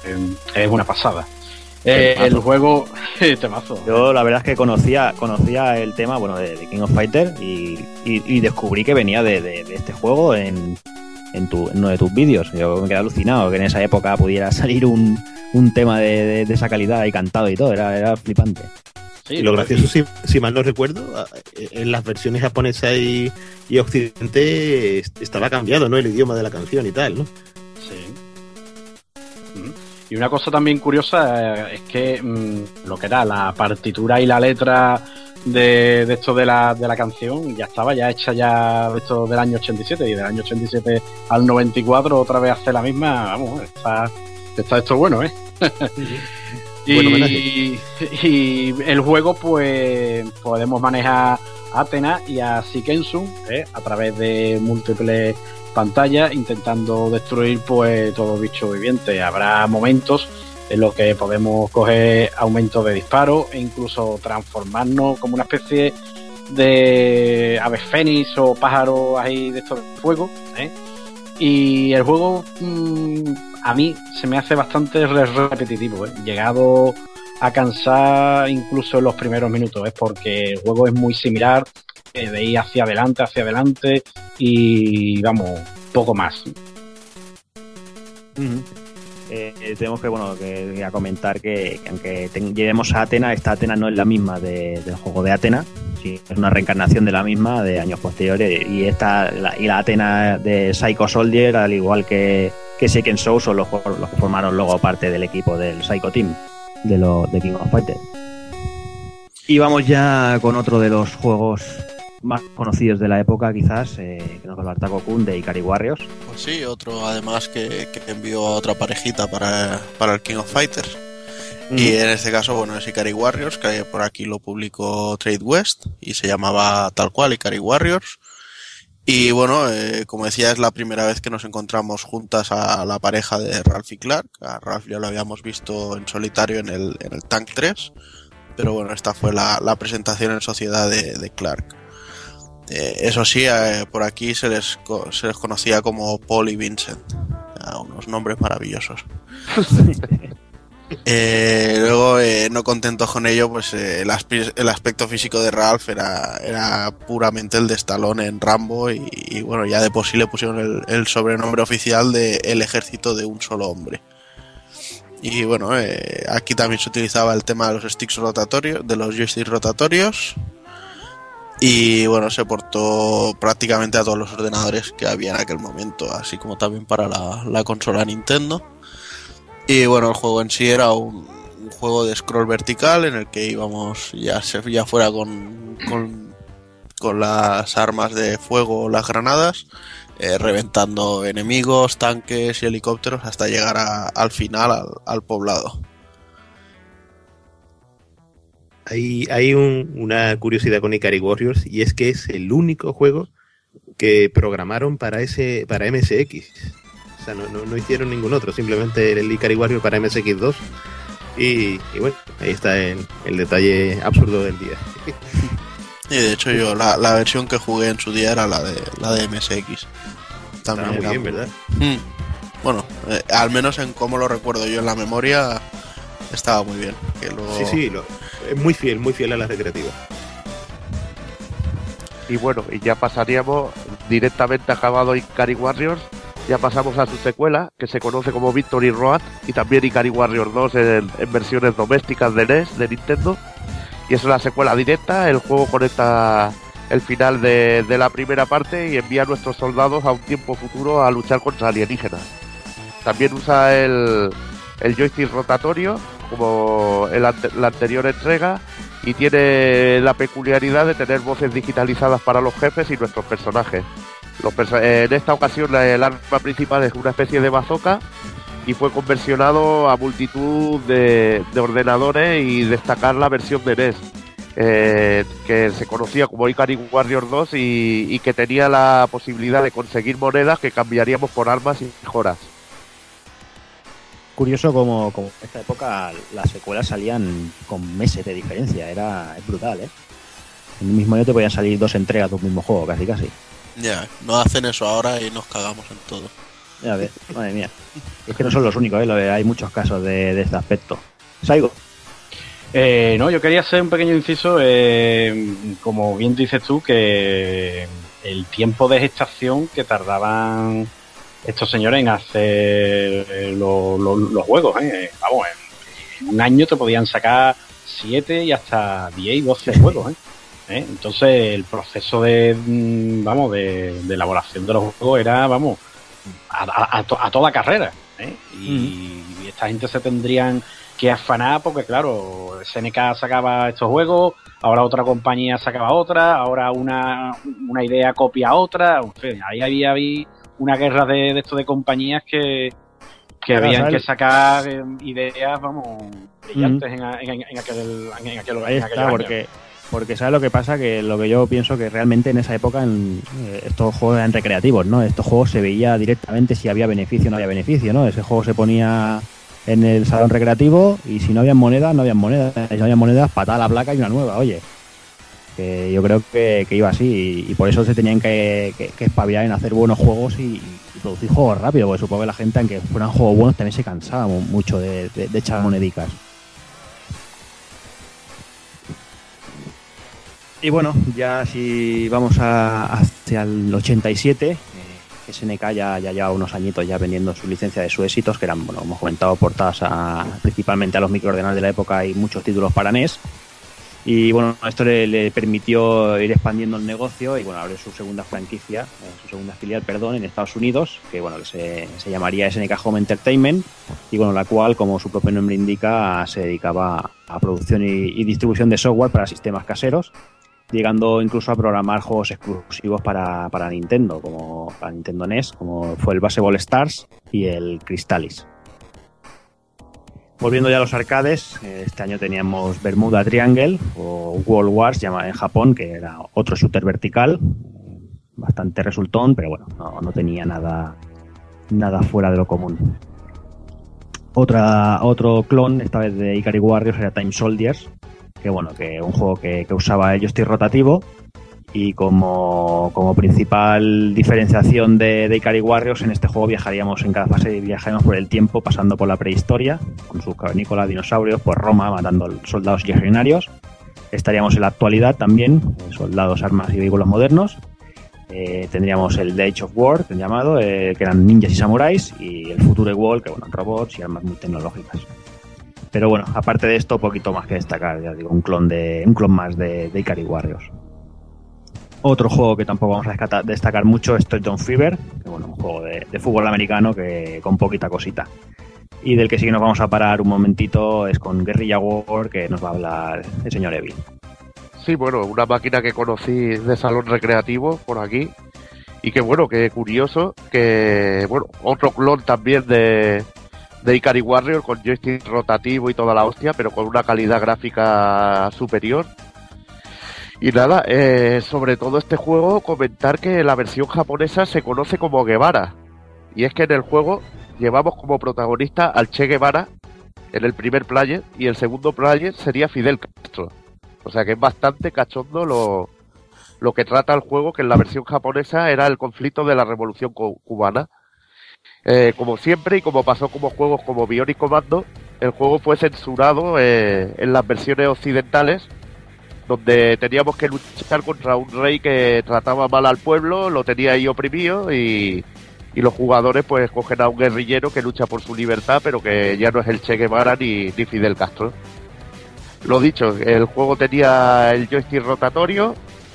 es una pasada. el juego, temazo. Yo la verdad es que conocía, conocía el tema bueno, de, de King of Fighter y, y, y, descubrí que venía de, de, de este juego en, en, tu, en, uno de tus vídeos. Yo me quedé alucinado que en esa época pudiera salir un, un tema de, esa calidad y cantado y todo, era, era flipante. Sí, y lo gracioso, si, si, mal no recuerdo, en las versiones japonesa y, y, occidente estaba cambiado, ¿no? El idioma de la canción y tal, ¿no? Sí. Y una cosa también curiosa es que mmm, lo que era la partitura y la letra de, de esto de la, de la canción ya estaba ya hecha ya de esto del año 87 y del año 87 al 94 otra vez hace la misma, vamos, está, está esto bueno, ¿eh? Y, y, el juego, pues podemos manejar a Athena y a Sikensun ¿eh? a través de múltiples pantallas, intentando destruir pues todo bicho viviente. Habrá momentos en los que podemos coger aumento de disparo e incluso transformarnos como una especie de aves fénix o pájaros ahí de estos de fuego. ¿eh? Y el juego mmm, a mí se me hace bastante repetitivo, ¿eh? llegado a cansar incluso en los primeros minutos, ¿eh? porque el juego es muy similar, eh, de ir hacia adelante, hacia adelante y vamos, poco más. Eh, tenemos que, bueno, que, a comentar que, que aunque ten- llevemos a Atena, esta Atena no es la misma de- del juego de Atena, es una reencarnación de la misma de años posteriores. Y esta la, y la Atena de Psycho Soldier, al igual que, que Seiken Show, son los, los que formaron luego parte del equipo del Psycho Team de, lo, de King of Fighters. Y vamos ya con otro de los juegos más conocidos de la época, quizás, eh, que nos va a hablar Taco Kun de Ikari Warriors. Pues sí, otro además que, que envió a otra parejita para, para el King of Fighters. Y en este caso, bueno, es Ikari Warriors, que por aquí lo publicó Trade West y se llamaba tal cual Ikari Warriors. Y bueno, eh, como decía, es la primera vez que nos encontramos juntas a la pareja de Ralph y Clark. A Ralph ya lo habíamos visto en solitario en el, en el Tank 3, pero bueno, esta fue la, la presentación en sociedad de, de Clark. Eh, eso sí, eh, por aquí se les, se les conocía como Paul y Vincent. Unos nombres maravillosos. Eh, luego, eh, no contentos con ello, pues eh, el, aspe- el aspecto físico de Ralph era, puramente el de Stallone en Rambo y, bueno, ya de por sí le pusieron el, sobrenombre oficial de El ejército de un solo hombre. Y bueno, aquí también se utilizaba el tema de los sticks rotatorios, de los joysticks rotatorios. Y bueno, se portó prácticamente a todos los ordenadores que había en aquel momento, así como también para la consola Nintendo. Y bueno, el juego en sí era un, juego de scroll vertical en el que íbamos ya, ya fuera con, con, las armas de fuego o las granadas, eh, reventando enemigos, tanques y helicópteros hasta llegar al final, al, poblado. Hay, hay un- una curiosidad con Ikari Warriors y es que es el único juego que programaron para ese para MSX. Sea, no, no, no hicieron ningún otro, simplemente el Ikari Warriors para MSX2. Y, y bueno, ahí está el, el detalle absurdo del día. Y de hecho yo la, la versión que jugué en su día era la de la de MSX. También muy era bien, ¿verdad? Mm. Bueno, eh, al menos en cómo lo recuerdo yo en la memoria estaba muy bien. Que Sí, sí, lo- es muy fiel, muy fiel a la recreativa. Y bueno, y ya pasaríamos directamente acabado Ikari Warriors. Ya pasamos a su secuela, que se conoce como Victory Road, y también Ikari Warriors 2 en, versiones domésticas de NES, de Nintendo. Y es la secuela directa, el juego conecta el final de, la primera parte y envía a nuestros soldados a un tiempo futuro a luchar contra alienígenas. También usa el, joystick rotatorio, como la anterior entrega, y tiene la peculiaridad de tener voces digitalizadas para los jefes y nuestros personajes. Perso- en esta ocasión el arma principal es una especie de bazooka y fue conversionado a multitud de, de ordenadores y destacar la versión de NES, eh, que se conocía como Ikari Warrior 2 y, que tenía la posibilidad de conseguir monedas que cambiaríamos por armas y mejoras. Curioso como, en esta época las secuelas salían con meses de diferencia, era brutal, ¿eh? En un mismo año te podían salir dos entregas de un mismo juego, casi casi. Ya, no hacen eso ahora y nos cagamos en todo. Ya ves, madre mía. Es que no son los únicos, ¿eh? Hay muchos casos de, de este aspecto. Saigo. Eh, no, yo quería hacer un pequeño inciso, eh, como bien dices tú, que el tiempo de gestación que tardaban estos señores en hacer eh, lo- lo- los juegos, ¿eh? vamos, en, en un año te podían sacar 7 y hasta 10 y 12 juegos, ¿eh? ¿Eh? Entonces el proceso de, mm, vamos, de, de elaboración de los juegos era, vamos, a, a- a to- a toda carrera, ¿eh? Y, y esta gente se tendrían que afanar porque claro, SNK sacaba estos juegos, ahora otra compañía sacaba otra, ahora una, una idea copia otra, en fin, ahí había, había una guerra de, de esto de compañías que, que habían que sacar eh, ideas, vamos, brillantes en, a- en- en aquel, en aquel, Ahí está, porque, porque ¿sabes lo que pasa? Que lo que yo pienso que realmente en esa época en, eh, estos juegos eran recreativos, ¿no? Estos juegos se veía directamente si había beneficio o no había beneficio, ¿no? Ese juego se ponía en el salón recreativo y si no había monedas, no había monedas. Si no había monedas, patada la placa y una nueva, oye. Que yo creo que, que iba así y, por eso se tenían que, que, que en hacer buenos juegos y, producir juegos rápido, porque supongo que la gente, aunque fueran juegos buenos, también se cansaba mu- mucho de, de- de echar monedicas. Y bueno, ya si vamos a, hacia el 87, eh, SNK ya, ya lleva unos añitos ya vendiendo su licencia de sus éxitos, que eran, bueno, hemos comentado, portadas a, principalmente a los microordenadores de la época y muchos títulos para NES. Y bueno, esto le, permitió ir expandiendo el negocio y bueno, abre su segunda franquicia, eh, su segunda filial, perdón, en Estados Unidos, que bueno, que se, se llamaría SNK Home Entertainment, y bueno, la cual, como su propio nombre indica, se dedicaba a producción y distribución de software para sistemas caseros, llegando incluso a programar juegos exclusivos para, para Nintendo, como para Nintendo NES, como fue el Baseball Stars y el Crystalis. Volviendo ya a los arcades, eh, este año teníamos Bermuda Triangle o World Wars en Japón, que era otro shooter vertical, bastante resultón, pero bueno, no, no tenía nada, nada fuera de lo común. Otra, otro clon, esta vez de Ikari Warriors, era Time Soldiers, que bueno, que un juego que, usaba el joystick rotativo y como, como principal diferenciación de, de Ikari Warriors, en este juego viajaríamos en cada fase, viajaríamos por el tiempo, pasando por la prehistoria, con sus cavernícolas, dinosaurios, por Roma, matando soldados legionarios. Estaríamos en la actualidad también, soldados, armas y vehículos modernos. Eh, tendríamos el The Age of War, llamado, eh, que eran ninjas y samuráis, y el Future World, que bueno, robots y armas muy tecnológicas. Pero bueno, aparte de esto, poquito más que destacar, ya digo, un clon de un clon más de, de Warriors. Otro juego que tampoco vamos a destacar mucho es Touchdown Fever, que bueno, un juego de, fútbol americano que con poquita cosita. Y del que sí que nos vamos a parar un momentito es con Guerrilla War, que nos va a hablar el señor Evil. Sí, bueno, una máquina que conocí de salón recreativo por aquí. Y que bueno, que curioso, que bueno, otro clon también de, de Ikari Warrior con joystick rotativo y toda la hostia, pero con una calidad gráfica superior. Y nada, eh, sobre todo este juego, comentar que la versión japonesa se conoce como Guevara. Y es que en el juego llevamos como protagonista al Che Guevara en el primer player y el segundo player sería Fidel Castro. O sea que es bastante cachondo lo, lo que trata el juego, que en la versión japonesa era el conflicto de la revolución cu- cubana. Eh, como siempre y como pasó como juegos como Bionic Commando, el juego fue censurado eh, en las versiones occidentales, donde teníamos que luchar contra un rey que trataba mal al pueblo, lo tenía ahí oprimido y, y los jugadores pues cogen a un guerrillero que lucha por su libertad, pero que ya no es el Che Guevara ni, ni Fidel Castro. Lo dicho, el juego tenía el joystick rotatorio,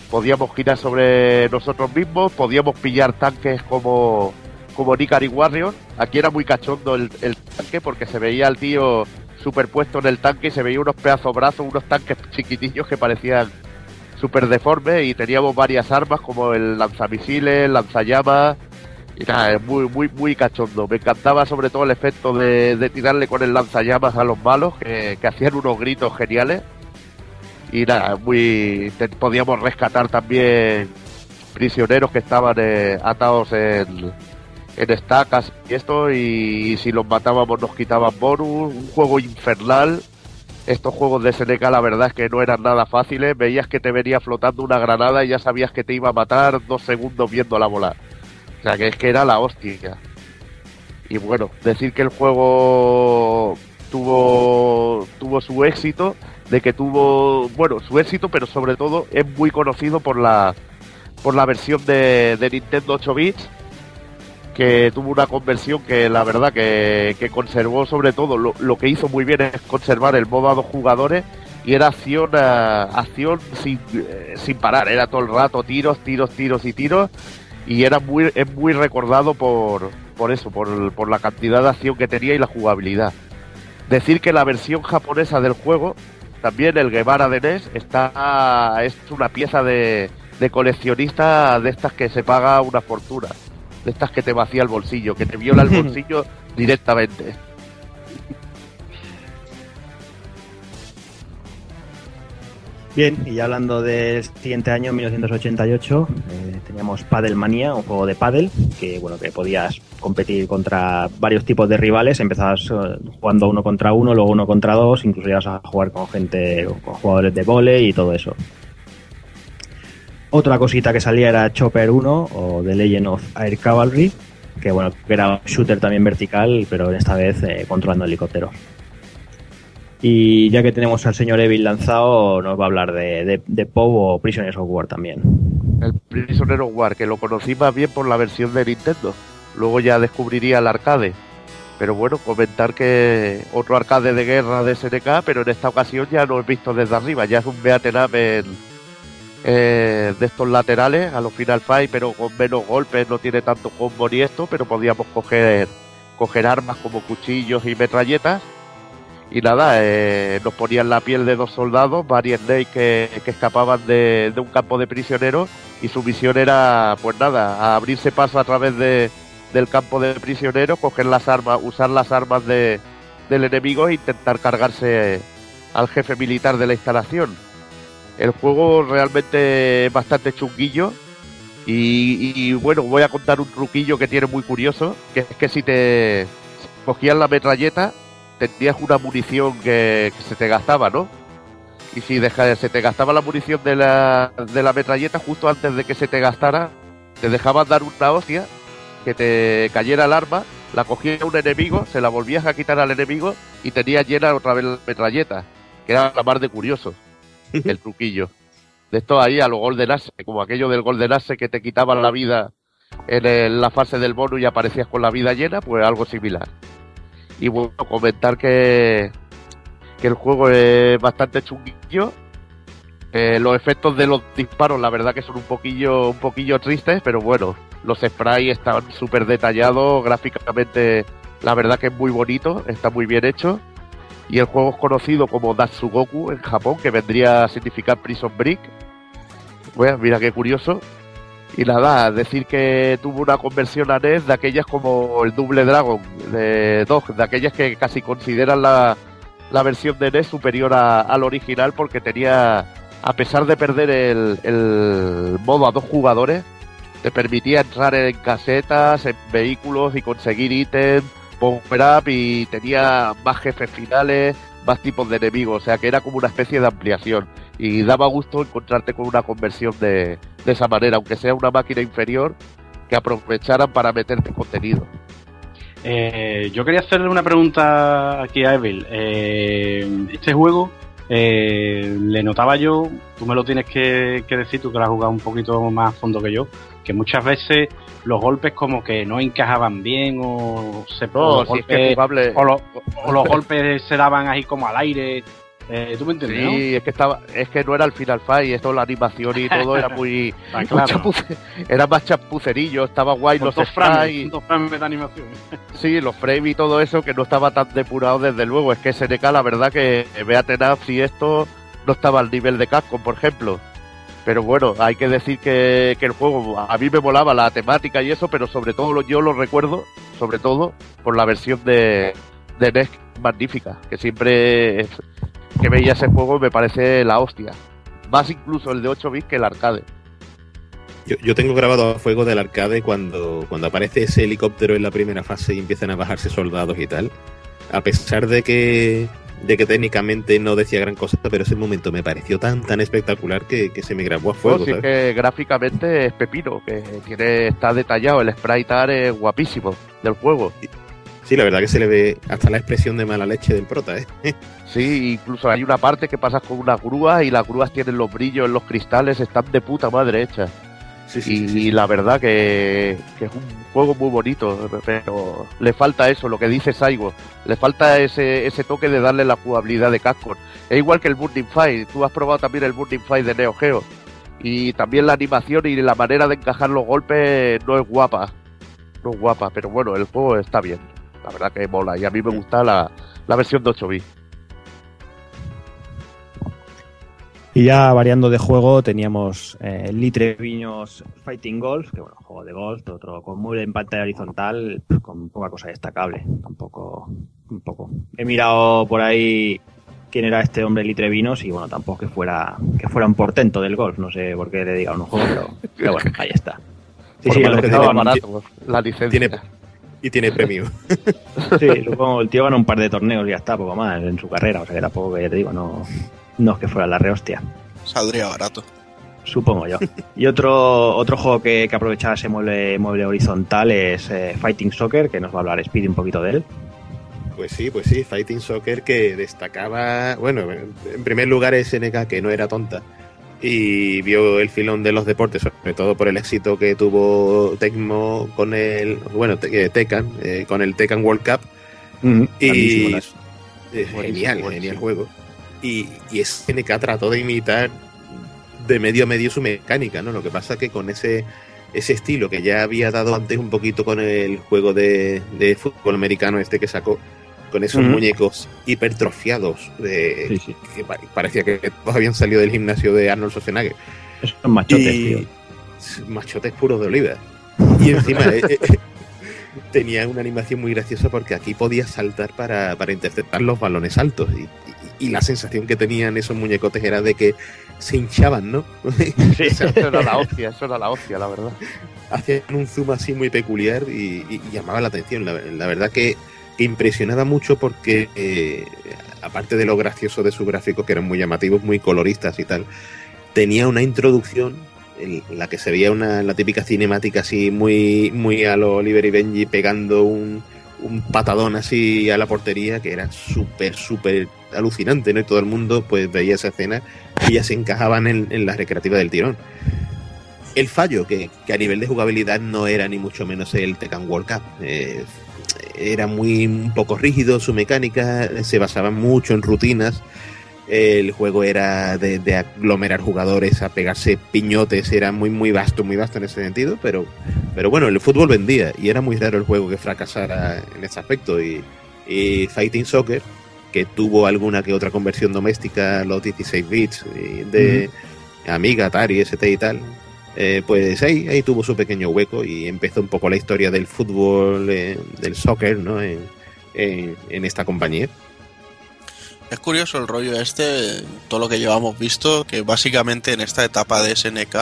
podíamos girar sobre nosotros mismos, podíamos pillar tanques como, como Nikari Warrior. Aquí era muy cachondo el, tanque porque se veía al tío superpuesto en el tanque y se veía unos pedazos brazos, unos tanques chiquitillos que parecían súper deformes y teníamos varias armas como el lanzamisiles, lanzallamas. Y nada, es muy, muy, muy cachondo. Me encantaba sobre todo el efecto de, tirarle con el lanzallamas a los malos, que, hacían unos gritos geniales. Y nada, muy podíamos rescatar también prisioneros que estaban eh, atados en, en estacas y esto, y, si los matábamos nos quitaban bonus. Un juego infernal. Estos juegos de SNK la verdad es que no eran nada fáciles. Veías que te venía flotando una granada y ya sabías que te iba a matar dos segundos viéndola volar. O sea que es que era la hostia. Y bueno, decir que el juego tuvo tuvo su éxito, de que tuvo, bueno, su éxito, pero sobre todo es muy conocido por la por la versión de, de Nintendo 8 bits que tuvo una conversión que la verdad que, que conservó sobre todo. Lo, lo que hizo muy bien es conservar el modo a dos jugadores y era acción eh, acción sin, eh, sin parar. Era todo el rato tiros tiros tiros y tiros. Y era muy es muy recordado por por eso por, por la cantidad de acción que tenía y la jugabilidad. Decir que la versión japonesa del juego también el Guevara de NES está es una pieza de, de coleccionista de estas que se paga una fortuna de estas que te vacía el bolsillo que te viola el bolsillo directamente Bien, y ya hablando del siguiente año, 1988, eh, teníamos Paddle Manía, un juego de paddle, que bueno, que podías competir contra varios tipos de rivales, empezabas eh, jugando uno contra uno, luego uno contra dos, incluso ibas a jugar con gente, con jugadores de vole y todo eso. Otra cosita que salía era Chopper 1 o The Legend of Air Cavalry, que bueno, era un shooter también vertical, pero esta vez eh, controlando helicópteros. Y ya que tenemos al señor Evil lanzado, nos va a hablar de, de, de o Prisoners of War también. El Prisoner of War, que lo conocí más bien por la versión de Nintendo. Luego ya descubriría el arcade. Pero bueno, comentar que otro arcade de guerra de SNK, pero en esta ocasión ya lo he visto desde arriba. Ya es un beat'em up en, eh, de estos laterales a los Final Fight, pero con menos golpes, no tiene tanto combo ni esto, pero podíamos coger, coger armas como cuchillos y metralletas. Y nada, eh, nos ponían la piel de dos soldados, Barry Snake, que, que escapaban de, de un campo de prisioneros, y su misión era, pues nada, abrirse paso a través de, del campo de prisioneros, coger las armas, usar las armas de, del enemigo e intentar cargarse al jefe militar de la instalación. El juego realmente es bastante chunguillo y, bueno, voy a contar un truquillo que tiene muy curioso, que es que si te cogías la metralleta, tenías una munición que, se te gastaba, ¿no? Y si se te gastaba la munición de la, de la metralleta justo antes de que se te gastara, te dejaban dar una hostia, que te cayera el arma, la cogía un enemigo, se la volvías a quitar al enemigo y tenías llena otra vez la metralleta, que era la más de curioso, el truquillo. De esto ahí a lo Golden Axe, como aquello del Golden Axe que te quitaban la vida en la fase del bono y aparecías con la vida llena, pues algo similar. Y bueno, comentar que, que el juego es bastante chunguillo. Eh, los efectos de los disparos, la verdad que son un poquillo, un poquillo tristes, pero bueno, los sprays están súper detallados, gráficamente la verdad que es muy bonito, está muy bien hecho. Y el juego es conocido como Datsugoku en Japón, que vendría a significar Prison Break. Bueno, mira qué curioso. Y nada, decir que tuvo una conversión a NES de aquellas como el Double Dragon de Dog, de aquellas que casi consideran la, la versión de NES superior a- al original porque tenía, a pesar de perder el, el modo a dos jugadores, te permitía entrar en casetas, en vehículos y conseguir ítems, power up y tenía más jefes finales, más tipos de enemigos, o sea que era como una especie de ampliación y daba gusto encontrarte con una conversión de, de esa manera, aunque sea una máquina inferior, que aprovecharan para meterte contenido. Eh, yo quería hacerle una pregunta aquí a Evil. Eh, este juego eh, le notaba yo, tú me lo tienes que, que decir, tú que lo has jugado un poquito más a fondo que yo, que muchas veces los golpes como que no encajaban bien o se No, los si es que golpes- jugable- o, los, o los golpes se daban ahí como al aire. Eh, ¿Tú me entiendes? no? Sí, es que estaba, es que no era el Final Fight, esto la animación y todo era muy, Ah, muy claro. chapuce- era más chapucerillo, estaba guay Con los dos frames, dos frames de animación. sí, los frames y todo eso que no estaba tan depurado desde luego, es que SNK la verdad que Beaten Up y esto no estaba al nivel de Capcom, por ejemplo. Pero bueno, hay que decir que, que el juego, a mí me molaba la temática y eso, pero sobre todo yo lo recuerdo, sobre todo, por la versión de, de NES magnífica, que siempre que veía ese juego me parece la hostia. Más incluso el de 8 bits que el arcade. Yo, yo tengo grabado a fuego del arcade cuando, cuando aparece ese helicóptero en la primera fase y empiezan a bajarse soldados y tal. A pesar de que, de que técnicamente no decía gran cosa, pero ese momento me pareció tan tan espectacular que, que se me grabó a fuego. No, sí, ¿sabes? que gráficamente es pepino, que tiene está detallado, el sprite art es guapísimo del juego. Sí, la verdad que se le ve hasta la expresión de mala leche del prota, ¿eh? Sí, incluso hay una parte que pasas con una grúa y las grúas tienen los brillos en los cristales, están de puta madre hechas. Y la verdad que, que es un juego muy bonito, pero le falta eso, lo que dice Saigo, le falta ese, ese toque de darle la jugabilidad de Capcom. Es igual que el Burning Fight, tú has probado también el Burning Fight de Neo Geo. Y también la animación y la manera de encajar los golpes no es guapa. No es guapa, pero bueno, el juego está bien. La verdad que mola y a mí me gusta la, la versión de 8 bits. Y ya variando de juego, teníamos eh, Litre Viños Fighting Golf, que bueno, juego de golf, otro con muy en pantalla horizontal, con poca cosa destacable, tampoco, un poco. He mirado por ahí quién era este hombre Litre Vinos y bueno, tampoco que fuera, que fuera un portento del golf, no sé por qué le diga un juego, pero, pero bueno, ahí está. Sí, Por sí, lo que tiene- barato, la licencia. Tiene, y tiene premio. Sí, supongo el tío gana un par de torneos y ya está, poco más en su carrera, o sea que tampoco que ya te digo, no, no es que fuera la rehostia. Saldría barato. Supongo yo. Y otro, otro juego que, que aprovechaba ese mueble, mueble horizontal es eh, Fighting Soccer, que nos va a hablar Speedy un poquito de él. Pues sí, pues sí, Fighting Soccer que destacaba, bueno, en primer lugar SNK que no era tonta, y vio el filón de los deportes, sobre todo por el éxito que tuvo Tecmo con el, bueno, Te- eh, Tekken, eh, con el Tekken World Cup. grandísimo, Y eh, genial, genial juego. Y, y SNK trató de imitar de medio a medio su mecánica, ¿no? Lo que pasa que con ese ese estilo que ya había dado antes un poquito con el juego de, de fútbol americano este que sacó, con esos Ujú. muñecos hipertrofiados, de, Sí, sí. que pa- parecía que todos habían salido del gimnasio de Arnold Schwarzenegger. Esos son machotes, Y- tío. Machotes puros de oliva. Y encima eh, eh, tenía una animación muy graciosa porque aquí podías saltar para, para interceptar los balones altos. Y, y- y la sensación que tenían esos muñecotes era de que se hinchaban, ¿no? Eso era la hostia, eso era la hostia, la verdad. hacían un zoom así muy peculiar y, y- y llamaba la atención. La, la verdad que, que impresionaba mucho porque, eh, aparte de lo gracioso de sus gráficos, que eran muy llamativos, muy coloristas y tal, tenía una introducción en la que se veía una, la típica cinemática así muy, muy a lo Oliver y Benji pegando un, un patadón así a la portería que era súper, súper alucinante, ¿no? Y todo el mundo pues veía esa escena y ya se encajaban en, en la recreativa del tirón. El fallo, que, que a nivel de jugabilidad no era ni mucho menos el Tekken World Cup. Eh, era muy un poco rígido su mecánica, se basaba mucho en rutinas. El juego era de, de aglomerar jugadores, a pegarse piñotes, era muy muy vasto, muy vasto en ese sentido, pero, pero bueno, el fútbol vendía y era muy raro el juego que fracasara en ese aspecto. Y, y Fighting Soccer, que tuvo alguna que otra conversión doméstica, los 16 bits y de Amiga, Atari, ST y tal, eh, pues ahí, ahí tuvo su pequeño hueco y empezó un poco la historia del fútbol, eh, del soccer, ¿no? En, en- en esta compañía. Es curioso el rollo este, todo lo que llevamos visto, que básicamente en esta etapa de SNK,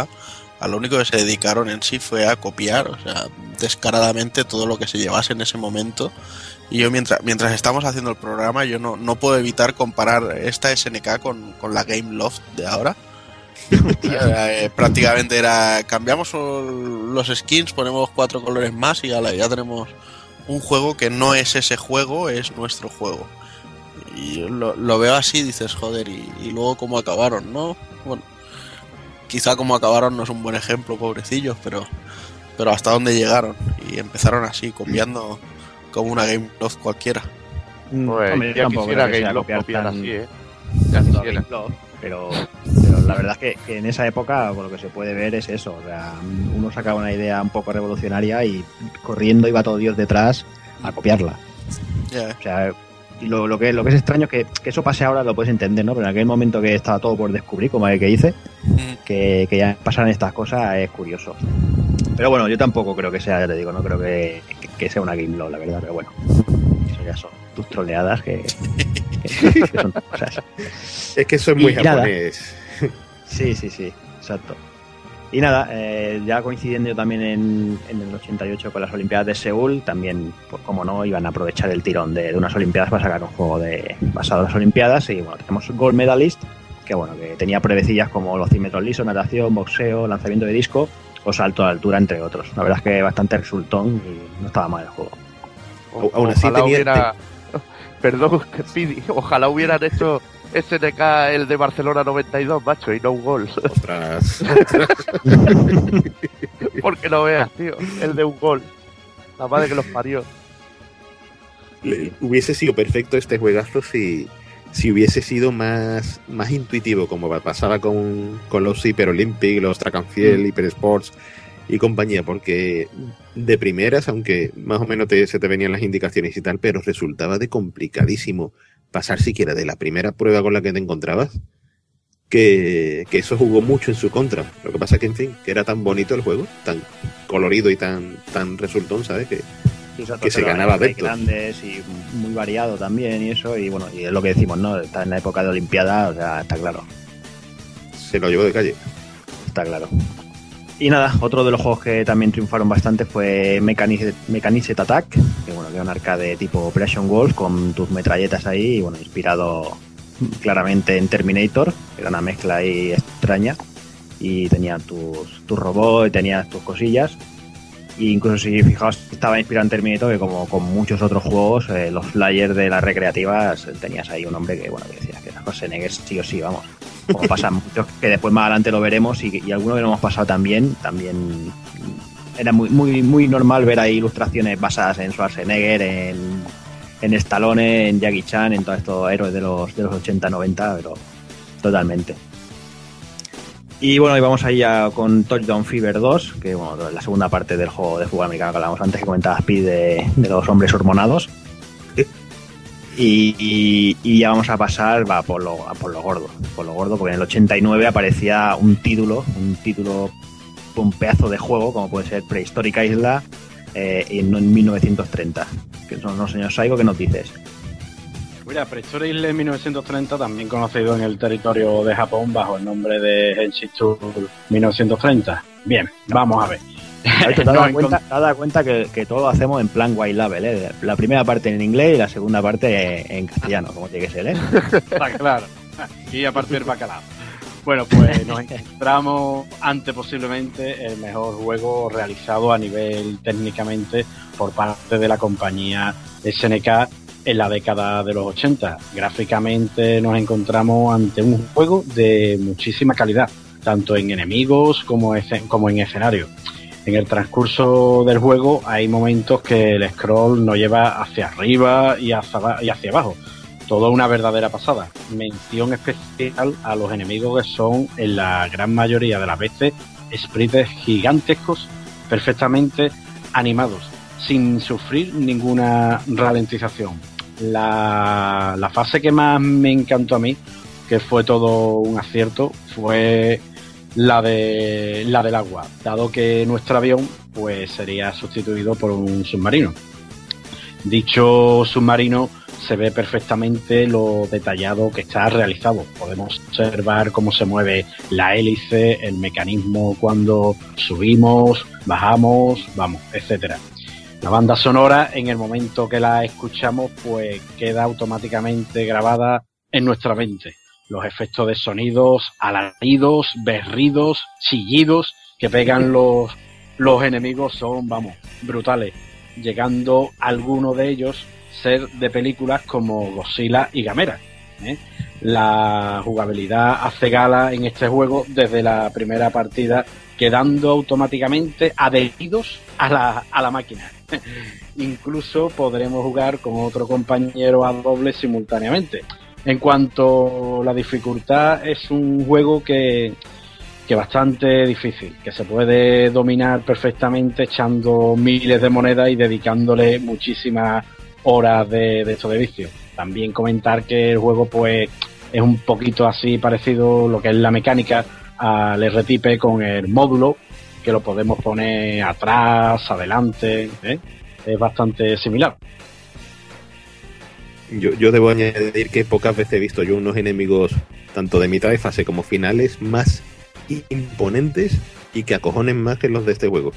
a lo único que se dedicaron en sí fue a copiar, o sea, descaradamente todo lo que se llevase en ese momento. Y yo mientras, mientras estamos haciendo el programa, yo no, no puedo evitar comparar esta SNK con, con la Game Loft de ahora. Eh, prácticamente era, cambiamos los skins, ponemos cuatro colores más y ya tenemos un juego que no es ese juego, es nuestro juego. Y yo lo, lo veo así, dices, joder, y, y luego cómo acabaron, ¿no? Bueno, quizá como acabaron no es un buen ejemplo, pobrecillos, pero, pero hasta dónde llegaron. Y empezaron así, copiando como una Game Loft cualquiera. Pues Hombre, ya quisiera que lo copiar tan- así, ¿eh? Ya quisiera. Game pero, pero la verdad es que, que en esa época por lo que se puede ver es eso. O sea, uno sacaba una idea un poco revolucionaria y corriendo iba todo Dios detrás a copiarla. Ya, O sea, y lo, lo que, lo que es extraño es que, que eso pase ahora lo puedes entender, ¿no? Pero en aquel momento que estaba todo por descubrir, como el que hice, Mm, que, que ya pasaran estas cosas es curioso. Pero bueno, yo tampoco creo que sea, ya te digo, no creo que, que- que sea una Game Law, la verdad, pero bueno. Eso ya son tus troleadas que, que- que son cosas. Es que eso es muy Y nada. japonés. Sí, sí, sí, exacto. Y nada, eh, ya coincidiendo también en, en el 88 con las Olimpiadas de Seúl, también, pues como no, iban a aprovechar el tirón de, de unas Olimpiadas para sacar un juego de, basado en las Olimpiadas. Y bueno, tenemos Gold Medalist, que bueno, que tenía pruebecillas como los 100 metros lisos, natación, boxeo, lanzamiento de disco o salto a altura, entre otros. La verdad es que bastante resultón y no estaba mal el juego. Au- aún así ojalá tenía- hubiera... Perdón, ojalá hubieran hecho SNK el de Barcelona 92, macho, y no un gol. Ostras. Porque no veas, tío, el de un gol. La madre que los parió. Le- hubiese sido perfecto este juegazo si, si hubiese sido más, más intuitivo, como pa- pasaba con, con los Hyper Olympic, los Track and Field, Hyper Sports y compañía, porque de primeras, aunque más o menos te- se te venían las indicaciones y tal, pero resultaba de complicadísimo pasar siquiera de la primera prueba con la que te encontrabas, que, que eso jugó mucho en su contra. Lo que pasa que, en fin, que era tan bonito el juego, tan colorido y tan, tan resultón, ¿sabes? Que, que se ganaba de adeptos. grandes y muy variado también y eso. Y bueno, y es lo que decimos, ¿no? Está en la época de Olimpiada, o sea, está claro. Se lo llevó de calle. Está claro. Y nada, otro de los juegos que también triunfaron bastante fue Mechaniced Attack, que bueno, era un arcade tipo Operation Wolf con tus metralletas ahí, y bueno, inspirado claramente en Terminator, era una mezcla ahí extraña, y tenía tus, tus robots, y tenías tus cosillas. Y incluso si fijaos, estaba inspirado en Terminator, que como con muchos otros juegos, eh, los flyers de las recreativas, eh, tenías ahí un hombre que, bueno, que decía que las Schwarzenegger sí o sí, vamos. como pasa muchos, que después más adelante lo veremos y, y algunos que lo hemos pasado también, también era muy, muy, muy normal ver ahí ilustraciones basadas en Schwarzenegger, en, en Stallone, en Jackie Chan, en todos estos héroes de los, de los 80-90, pero totalmente. Y bueno, y vamos ahí ya con Touchdown Fever 2, que bueno, la segunda parte del juego de fútbol americano que hablábamos antes, que comentaba Speed de, de los hombres hormonados. Y, y- y ya vamos a pasar va, por, lo, a por lo gordo, por lo gordo, porque en el 89 aparecía un título, un título, un pedazo de juego, como puede ser Prehistoric Isla, eh, en, en 1930. Que son los señores Saigo, ¿qué nos dices? Mira, Prehistoria Isle 1930, también conocido en el territorio de Japón bajo el nombre de Henshichu 1930. Bien, vamos a ver. Te has dado cuenta, te has dado cuenta que, que todo lo hacemos en plan white label, ¿eh? La primera parte en inglés y la segunda parte en castellano, como tiene que ser, ¿eh? Está claro. Y a partir del bacalao. Bueno, pues nos encontramos ante posiblemente el mejor juego realizado a nivel técnicamente por parte de la compañía SNK en la década de los 80. Gráficamente nos encontramos ante un juego de muchísima calidad, tanto en enemigos como, en escenario. En el transcurso del juego hay momentos que el scroll nos lleva hacia arriba y hacia, y hacia abajo. Todo una verdadera pasada. Mención especial a los enemigos que son, en la gran mayoría de las veces, sprites gigantescos, perfectamente animados, sin sufrir ninguna ralentización. La, fase que más me encantó a mí, que fue todo un acierto, fue la de la del agua, dado que nuestro avión pues sería sustituido por un submarino. Dicho submarino se ve perfectamente lo detallado que está realizado. Podemos observar cómo se mueve la hélice, el mecanismo cuando subimos, bajamos, vamos, etcétera. La banda sonora, en el momento que la escuchamos, pues queda automáticamente grabada en nuestra mente. Los efectos de sonidos, alaridos, berridos, chillidos que pegan los, los enemigos son, vamos, brutales. Llegando alguno de ellos ser de películas como Godzilla y Gamera. ¿eh? La jugabilidad hace gala en este juego desde la primera partida, quedando automáticamente adheridos a la, a la máquina. Incluso podremos jugar con otro compañero a doble simultáneamente. En cuanto a la dificultad, es un juego que, que bastante difícil, que se puede dominar perfectamente echando miles de monedas y dedicándole muchísimas horas de, de esto de vicio. También comentar que el juego pues es un poquito así parecido lo que es la mecánica al R-Type con el módulo que lo podemos poner atrás, adelante, ¿eh? es bastante similar. Yo, yo debo añadir que pocas veces he visto yo unos enemigos, tanto de mitad de fase como finales, más imponentes y que acojonen más que los de este juego.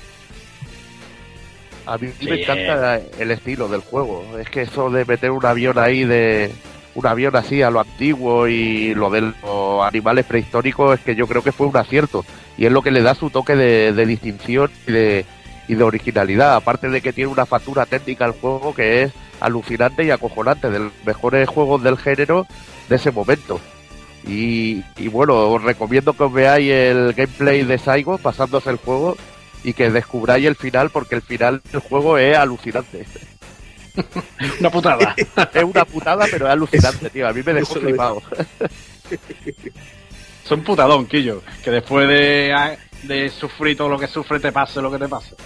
A mí Sí. me encanta el estilo del juego. Es que eso de meter un avión ahí de un avión así a lo antiguo y lo de los animales prehistóricos es que yo creo que fue un acierto y es lo que le da su toque de, distinción y de, y de originalidad. Aparte de que tiene una factura técnica al juego que es alucinante y acojonante, de los mejores juegos del género de ese momento. Y, y bueno, os recomiendo que os veáis el gameplay de Saigo pasándose el juego y que descubráis el final porque el final del juego es alucinante. Una putada. es una putada, pero es alucinante, tío. A mí me dejó flipado. Son putadón, Quillo, que después de, de sufrir todo lo que sufre te pase lo que te pase.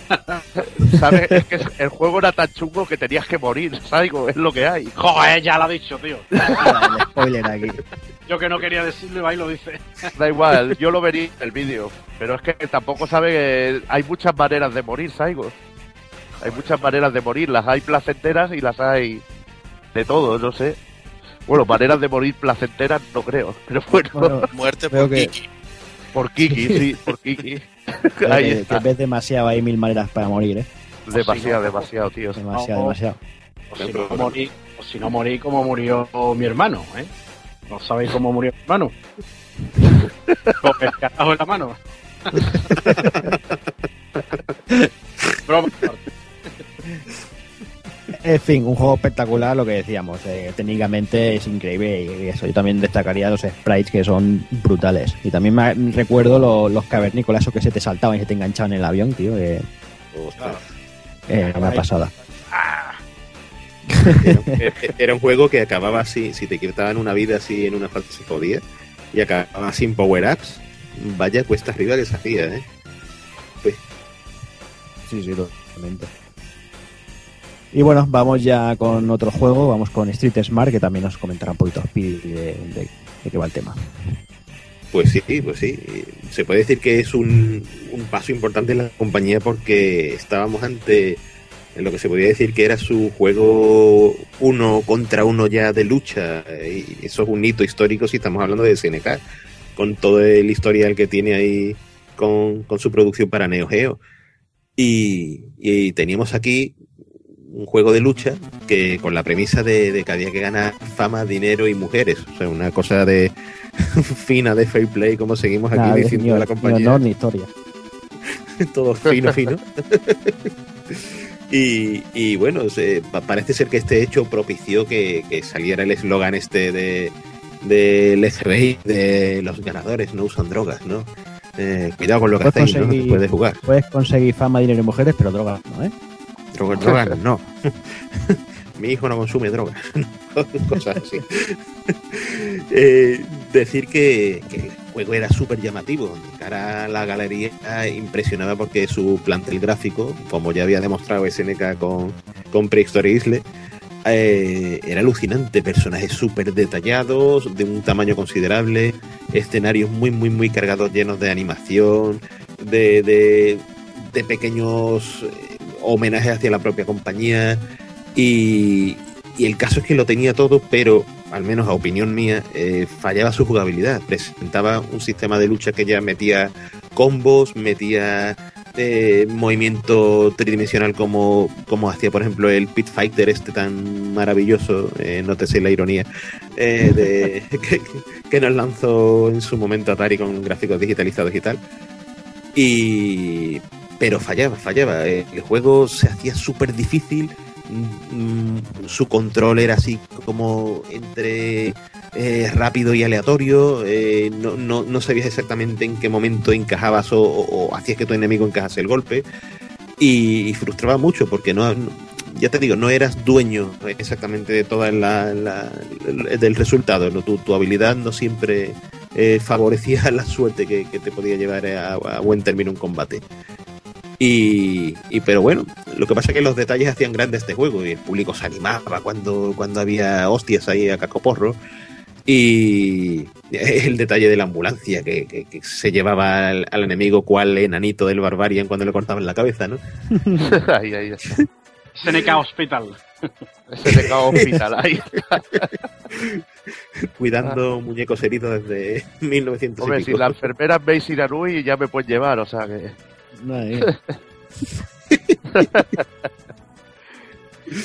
¿Sabes? Es que el juego era tan chungo que tenías que morir, Saigo, es lo que hay. Joder, ya lo ha dicho, tío. spoiler aquí. Yo que no quería decirlo, va y lo dice. Da igual, yo lo vería en el vídeo. Pero es que tampoco sabe que hay muchas maneras de morir, Saigo. Hay muchas maneras de morir. Las hay placenteras y las hay de todo, no sé. Bueno, maneras de morir placenteras no creo. Pero bueno, Bueno, Muerte por que- Kiki. por Kiki, sí, por Kiki. Ahí que, está. que ves demasiado, hay mil maneras para morir, ¿eh? Demasiado, demasiado, tío. Demasiado, demasiado. O si no morí, o si no morí como murió mi hermano, ¿eh? ¿No sabéis cómo murió mi hermano? Con el carajo en la mano. Broma. En fin, un juego espectacular, lo que decíamos. eh, técnicamente es increíble y eso. Yo también destacaría los sprites que son brutales. Y también me recuerdo lo- los cavernícolas, esos que se te saltaban y se te enganchaban en el avión, tío. que Ostras. eh, una pasada. Era, era un juego que acababa así, si te quitaban una vida así en una fase se podía, y acababa sin power-ups. Vaya cuesta arriba que se hacía, ¿eh? Sí, sí, totalmente. Y bueno, vamos ya con otro juego. Vamos con Street Smart, que también nos comentará un poquito Speedy de, qué va el tema. Pues sí, pues sí. Se puede decir que es un, paso importante en la compañía porque estábamos ante lo que se podía decir que era su juego uno contra uno ya de lucha. Y eso es un hito histórico si estamos hablando de SNK, con todo el historial que tiene ahí con, con su producción para Neo Geo. Y teníamos aquí un juego de lucha que con la premisa de, de que había que ganar fama, dinero y mujeres. O sea, una cosa de fina de fair play, como seguimos aquí diciendo de la compañía. honor ni historia. todo fino, fino. y, y bueno, se- pa- parece ser que este hecho propició que, que saliera el eslogan este de del FBI de los ganadores no usan drogas, ¿no? Eh, cuidado con lo que hacéis, ¿no? Después de jugar. Puedes conseguir fama, dinero y mujeres, pero drogas no, ¿eh? Drogas, no. Mi hijo no consume drogas. Cosas así. Eh, decir que, el juego era súper llamativo. De cara a la galería impresionaba porque su plantel gráfico, como ya había demostrado SNK con, con Prehistory Isle, eh, era alucinante. Personajes súper detallados, de un tamaño considerable, escenarios muy, muy, muy cargados, llenos de animación, de, de pequeños homenajes hacia la propia compañía. Y, y el caso es que lo tenía todo, pero al menos a opinión mía, eh, fallaba su jugabilidad. Presentaba un sistema de lucha que ya metía combos, metía eh, movimiento tridimensional como, como hacía, por ejemplo, el Pit Fighter este tan maravilloso, eh, no te sé la ironía, de, que, que nos lanzó en su momento Atari con gráficos digitalizados y tal. Y... Pero fallaba, fallaba. El juego se hacía súper difícil. Mm, Su control era así como entre eh, rápido y aleatorio. eh, no, no, no sabías exactamente en qué momento encajabas o, hacías que tu enemigo encajase el golpe. Y, frustraba mucho porque no, ya te digo, no eras dueño exactamente de toda la, la- del resultado. Tu, tu habilidad no siempre eh, favorecía la suerte que, te podía llevar a buen término un combate. Y, y- pero bueno, lo que pasa es que los detalles hacían grande este juego y el público se animaba cuando, cuando había hostias ahí a cacoporro. Y el detalle de la ambulancia que, que- que se llevaba al, al enemigo cual enanito del Barbarian cuando le cortaban la cabeza, ¿no? ahí, ahí está. SNK Hospital. SNK Hospital, ahí. Cuidando muñecos heridos desde 1900 y Hombre, si la enfermera Mace Iranui ya me pueden llevar, o sea que...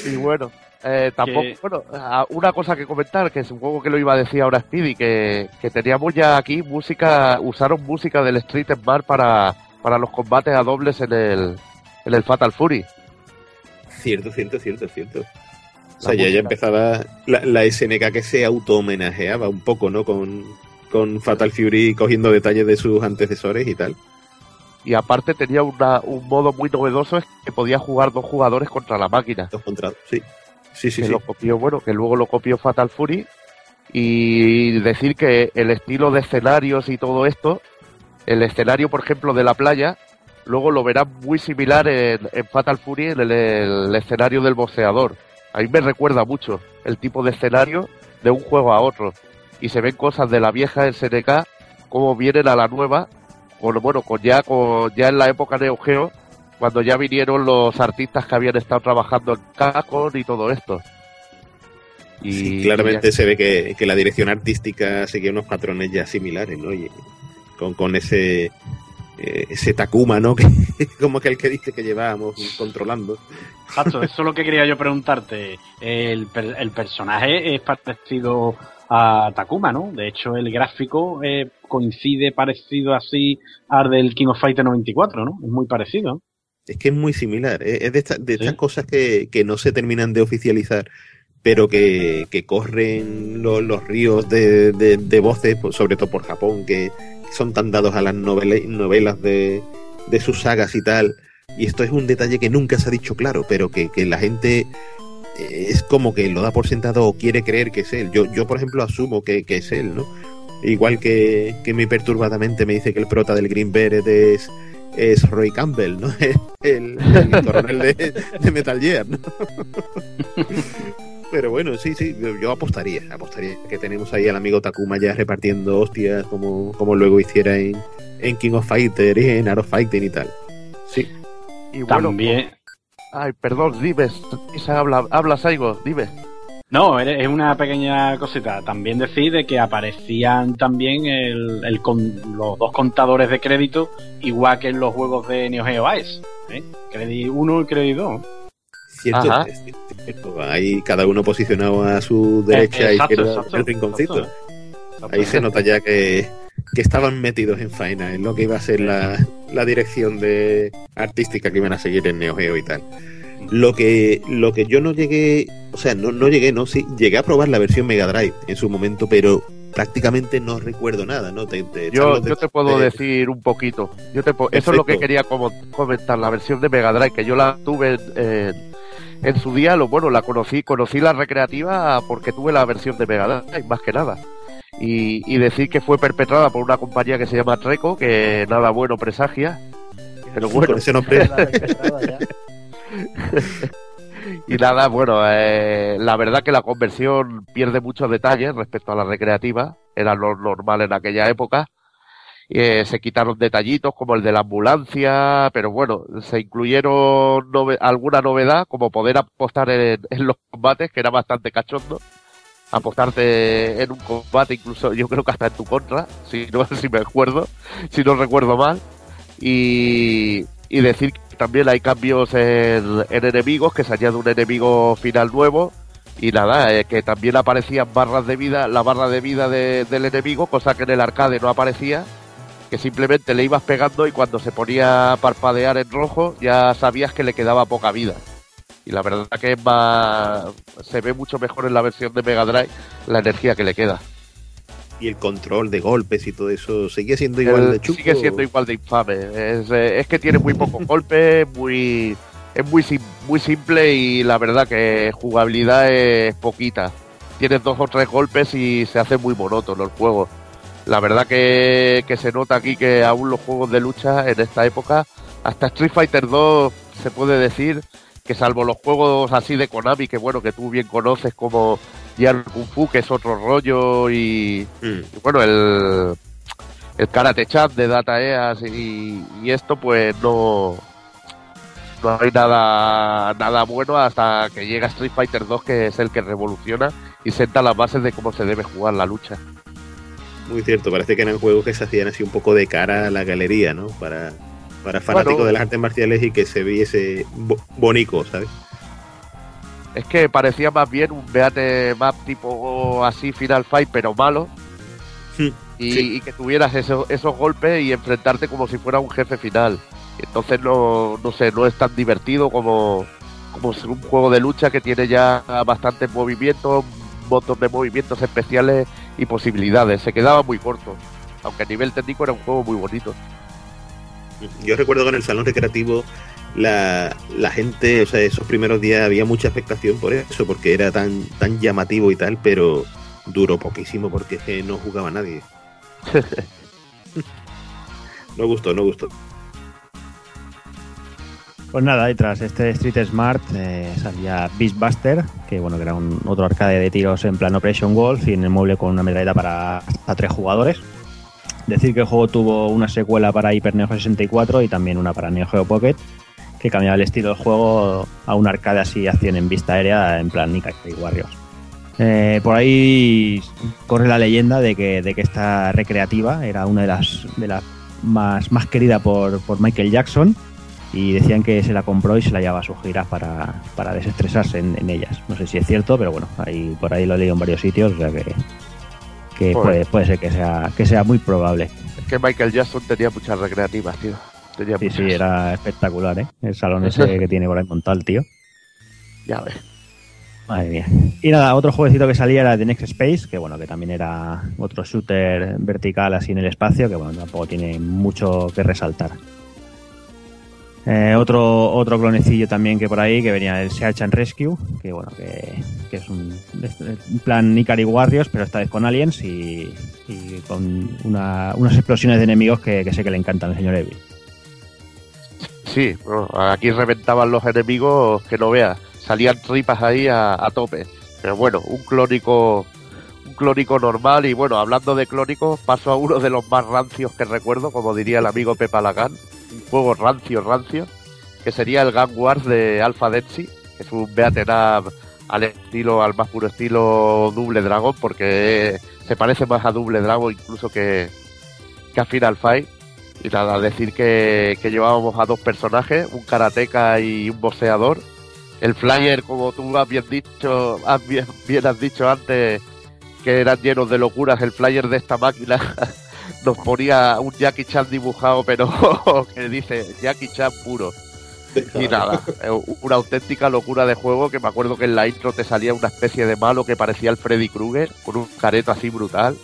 y bueno, eh, tampoco, Que- bueno, una cosa que comentar, que es un juego que lo iba a decir ahora Speedy, que, que teníamos ya aquí música, usaron música del Street Smart para, para los combates a dobles en el, en el Fatal Fury. Cierto, cierto, cierto, cierto. O sea, ya, ya empezaba la, la SNK que se auto-homenajeaba un poco, ¿no? Con, con Fatal Fury cogiendo detalles de sus antecesores y tal. Y aparte tenía una, un modo muy novedoso, es que podía jugar dos jugadores contra la máquina. Dos contra sí. Sí, sí, que sí. lo copió, bueno, que luego lo copió Fatal Fury. Y decir que el estilo de escenarios y todo esto, el escenario, por ejemplo, de la playa, luego lo verán muy similar en, en Fatal Fury en el, el escenario del boxeador. A mí me recuerda mucho el tipo de escenario de un juego a otro. Y se ven cosas de la vieja SNK como vienen a la nueva, con, bueno, con ya, con, ya en la época Neo Geo, cuando ya vinieron los artistas que habían estado trabajando en Capcom y todo esto. Y Sí, claramente se ve que, que la dirección artística seguía unos patrones ya similares, ¿no? Y con, con ese eh, ese Takuma, ¿no? Que, como que el que dice que llevábamos controlando. Exacto, eso es lo que quería yo preguntarte. El, el personaje es parecido a Takuma, ¿no? De hecho, el gráfico eh, coincide parecido así al del King of Fighter 94, ¿no? Es muy parecido. Es que es muy similar. Es es de, esta- de estas cosas que, que no se terminan de oficializar, pero que, que corren lo- los ríos de, de- de voces, pues, sobre todo por Japón, que son tan dados a las novela- novelas de, de sus sagas y tal. Y esto es un detalle que nunca se ha dicho claro, pero que, que la gente eh, es como que lo da por sentado o quiere creer que es él. Yo, yo por ejemplo, asumo que, que es él, ¿no? Igual que, que muy perturbadamente me dice que el prota del Green Beret es, es Roy Campbell, ¿no? El, el coronel de, de Metal Gear, ¿no? Pero bueno, sí, sí, yo, yo apostaría, apostaría que tenemos ahí al amigo Takuma ya repartiendo hostias como, como luego hiciera en, en King of Fighter y en Art of Fighting y tal. Sí. Y bueno, También. Ay, perdón, dime. Isa, habla, habla Saigo, dime. No, es una pequeña cosita. También decir de que aparecían también el, el con- los dos contadores de crédito, igual que en los juegos de Neo Geo Ice. ¿eh? Credit 1 y Credit 2. Cierto, Ajá. es. Ahí cada uno posicionado a su derecha exacto, izquierda exacto, del rinconcito. exacto. Ahí se nota ya que, que estaban metidos en faena en lo que iba a ser la, la dirección de artística que iban a seguir en Neo Geo y tal. Lo que, lo que yo no llegué, o sea, no, no llegué, no, sí, llegué a probar la versión Mega Drive en su momento, pero prácticamente no recuerdo nada, ¿no? Te- te- Yo, yo te puedo de- decir un poquito. Yo te po- Eso es lo que quería comentar, la versión de Mega Drive, que yo la tuve en, en- en su día, lo bueno, la conocí, conocí la recreativa porque tuve la versión de Mega Drive, más que nada. Y, y decir que fue perpetrada por una compañía que se llama Treco, que nada bueno presagia. Pero bueno, Con ese nombre. y nada, bueno, eh, la verdad que la conversión pierde muchos detalles respecto a la recreativa, era lo normal en aquella época. Eh, se quitaron detallitos como el de la ambulancia, pero bueno, se incluyeron nove- alguna novedad como poder apostar en, en los combates, que era bastante cachondo. Apostarte en un combate, incluso yo creo que hasta en tu contra, si no si me acuerdo, si no recuerdo mal. Y, y decir que también hay cambios en, en enemigos, que se añade un enemigo final nuevo. Y nada, eh, que también aparecían barras de vida, la barra de vida de- del enemigo, cosa que en el arcade no aparecía, que simplemente le ibas pegando y cuando se ponía a parpadear en rojo ya sabías que le quedaba poca vida. Y la verdad que es más, se ve mucho mejor en la versión de Mega Drive la energía que le queda. Y el control de golpes y todo eso sigue siendo igual El- de chulo. sigue siendo igual de infame. Es, eh, es que tiene muy pocos golpes, muy es muy sim- muy simple y la verdad que jugabilidad es poquita. Tienes dos o tres golpes y se hace muy monótono el juego. La verdad que, que se nota aquí que aún los juegos de lucha en esta época, hasta Street Fighter 2 se puede decir que salvo los juegos así de Konami, que bueno, que tú bien conoces como Gear Kung Fu, que es otro rollo, y, y bueno, el, el Karate Chat de Data EAS y, y esto, pues no, no hay nada, nada bueno hasta que llega Street Fighter 2, que es el que revoluciona y senta las bases de cómo se debe jugar la lucha. Muy cierto, parece que eran juegos que se hacían así un poco de cara a la galería, ¿no? Para, para fanáticos Bueno. de las artes marciales y que se viese bo- bonito, ¿sabes? Es que parecía más bien un beate map tipo así Final Fight, pero malo. Y, y que tuvieras eso- esos golpes y enfrentarte como si fuera un jefe final. Entonces no, no sé, no es tan divertido como, como ser un juego de lucha que tiene ya bastantes movimientos, un montón de movimientos especiales y posibilidades. Se quedaba muy corto. Aunque a nivel técnico era un juego muy bonito. Yo recuerdo que en el salón recreativo la, la gente, o sea, esos primeros días había mucha expectación por eso, porque era tan, tan llamativo y tal, pero duró poquísimo porque es que no jugaba nadie. no gustó, no gustó. Pues nada, y tras este Street Smart eh, salía Beastbuster, que bueno, que era un otro arcade de tiros en plan Operation Wolf y en el mueble con una metralleta para hasta tres jugadores. Decir que el juego tuvo una secuela para Hyper Neo Geo 64 y también una para Neo Geo Pocket, que cambiaba el estilo del juego a un arcade así acción en vista aérea en plan Nika y Warriors. Eh, por ahí corre la leyenda de que, de que esta recreativa era una de las, de las más, más querida por, por Michael Jackson y decían que se la compró y se la llevaba a sus giras para, para desestresarse en, en ellas. No sé si es cierto, pero bueno, ahí, por ahí lo he leído en varios sitios, o sea que, que Joder. puede, puede ser que sea, que sea muy probable. Es que Michael Jackson tenía muchas recreativas, tío. Tenía Sí, sí, era espectacular, ¿eh? El salón ese que tiene por ahí montado el tío. Ya ves. Madre mía. Y nada, otro jueguecito que salía era The Next Space, que bueno, que también era otro shooter vertical así en el espacio, que bueno, tampoco tiene mucho que resaltar. Eh, otro, otro clonecillo también que por ahí, que venía el Search and Rescue, que bueno, que, que es un, plan Ikari Warriors, pero esta vez con aliens y, y con una- unas explosiones de enemigos que, sé que le encantan al señor Evil. Sí, aquí reventaban los enemigos que no veas. Salían tripas ahí a, tope. Pero bueno, un clónico un clónico normal y bueno, hablando de clónicos, paso a uno de los más rancios que recuerdo, como diría el amigo Pepa Lagan, un juego rancio, rancio, que sería el Gun Wars de Alpha Densy, que es un beaten al estilo, al más puro estilo Double Dragon, porque se parece más a Double Dragon incluso que, que a Final Fight. Y nada, decir que, que llevábamos a dos personajes, un karateca y un boxeador. El flyer, como tú has bien dicho, has bien, bien has dicho antes, que eran llenos de locuras, el flyer de esta máquina nos ponía un Jackie Chan dibujado, pero que dice Jackie Chan puro. Y nada, eh, una auténtica locura de juego que me acuerdo que en la intro te salía una especie de malo que parecía el Freddy Krueger, con un careto así brutal.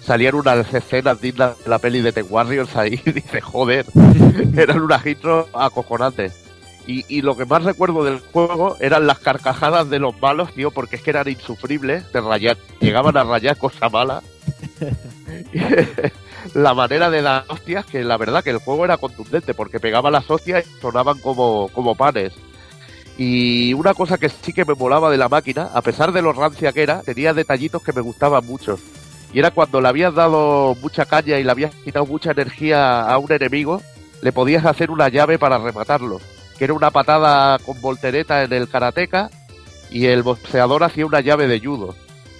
Salían unas escenas dignas de la peli de The Warriors ahí, y dice, joder, eran unas intros acojonantes. Y, y lo que más recuerdo del juego eran las carcajadas de los malos, tío, porque es que eran insufribles, te rayar, llegaban a rayar cosa mala. la manera de dar hostias, que la verdad que el juego era contundente, porque pegaba las hostias y sonaban como, como panes. Y una cosa que sí que me molaba de la máquina, a pesar de lo rancia que era, tenía detallitos que me gustaban mucho. Y era cuando le habías dado mucha caña y le habías quitado mucha energía a un enemigo, le podías hacer una llave para rematarlo. Que era una patada con voltereta en el karateca y el boxeador hacía una llave de judo.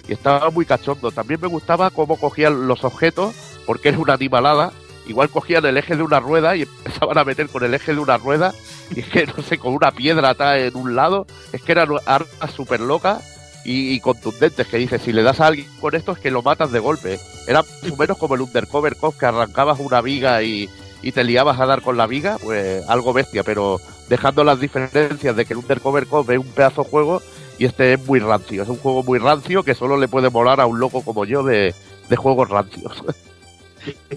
Y estaba muy cachondo. También me gustaba cómo cogían los objetos, porque era una animalada. Igual cogían el eje de una rueda y empezaban a meter con el eje de una rueda. Y es que, no sé, con una piedra atada en un lado. Es que eran armas súper locas y, contundentes. Que dices, si le das a alguien con esto es que lo matas de golpe. Era más o menos como el Undercover Cop, que arrancabas una viga y, te liabas a dar con la viga. Pues algo bestia, pero dejando las diferencias de que el Undercover Cop es un pedazo juego y este es muy rancio. Es un juego muy rancio que solo le puede molar a un loco como yo de, de juegos rancios.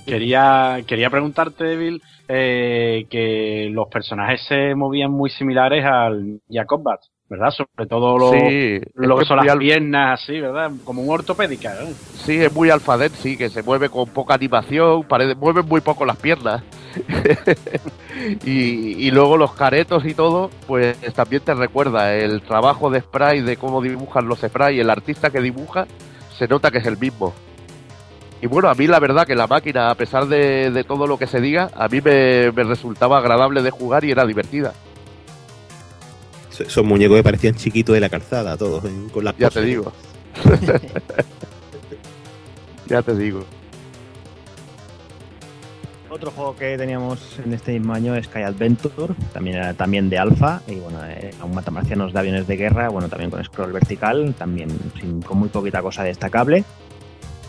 Quería, quería preguntarte, Evil, eh, que los personajes se movían muy similares al Jacob Bat, ¿verdad? Sobre todo lo, Sí, lo que son las al- piernas, así, ¿verdad? Como un ortopédica, ¿eh? Sí, es muy alfadet, sí, que se mueve con poca animación, parece, mueven muy poco las piernas. y, y luego los caretos y todo, pues también te recuerda el trabajo de spray, de cómo dibujan los spray, el artista que dibuja, se nota que es el mismo. Y bueno, a mí la verdad que la máquina, a pesar de, de todo lo que se diga, a mí me, me resultaba agradable de jugar y era divertida. Esos muñecos que parecían chiquitos de la calzada, todos, ¿eh? con las Ya te digo. ya te digo. Otro juego que teníamos en este mismo año es Sky Adventure, también era también de alfa, y bueno, eh, un matamarcianos de aviones de guerra, bueno, también con scroll vertical, también sin- con muy poquita cosa destacable.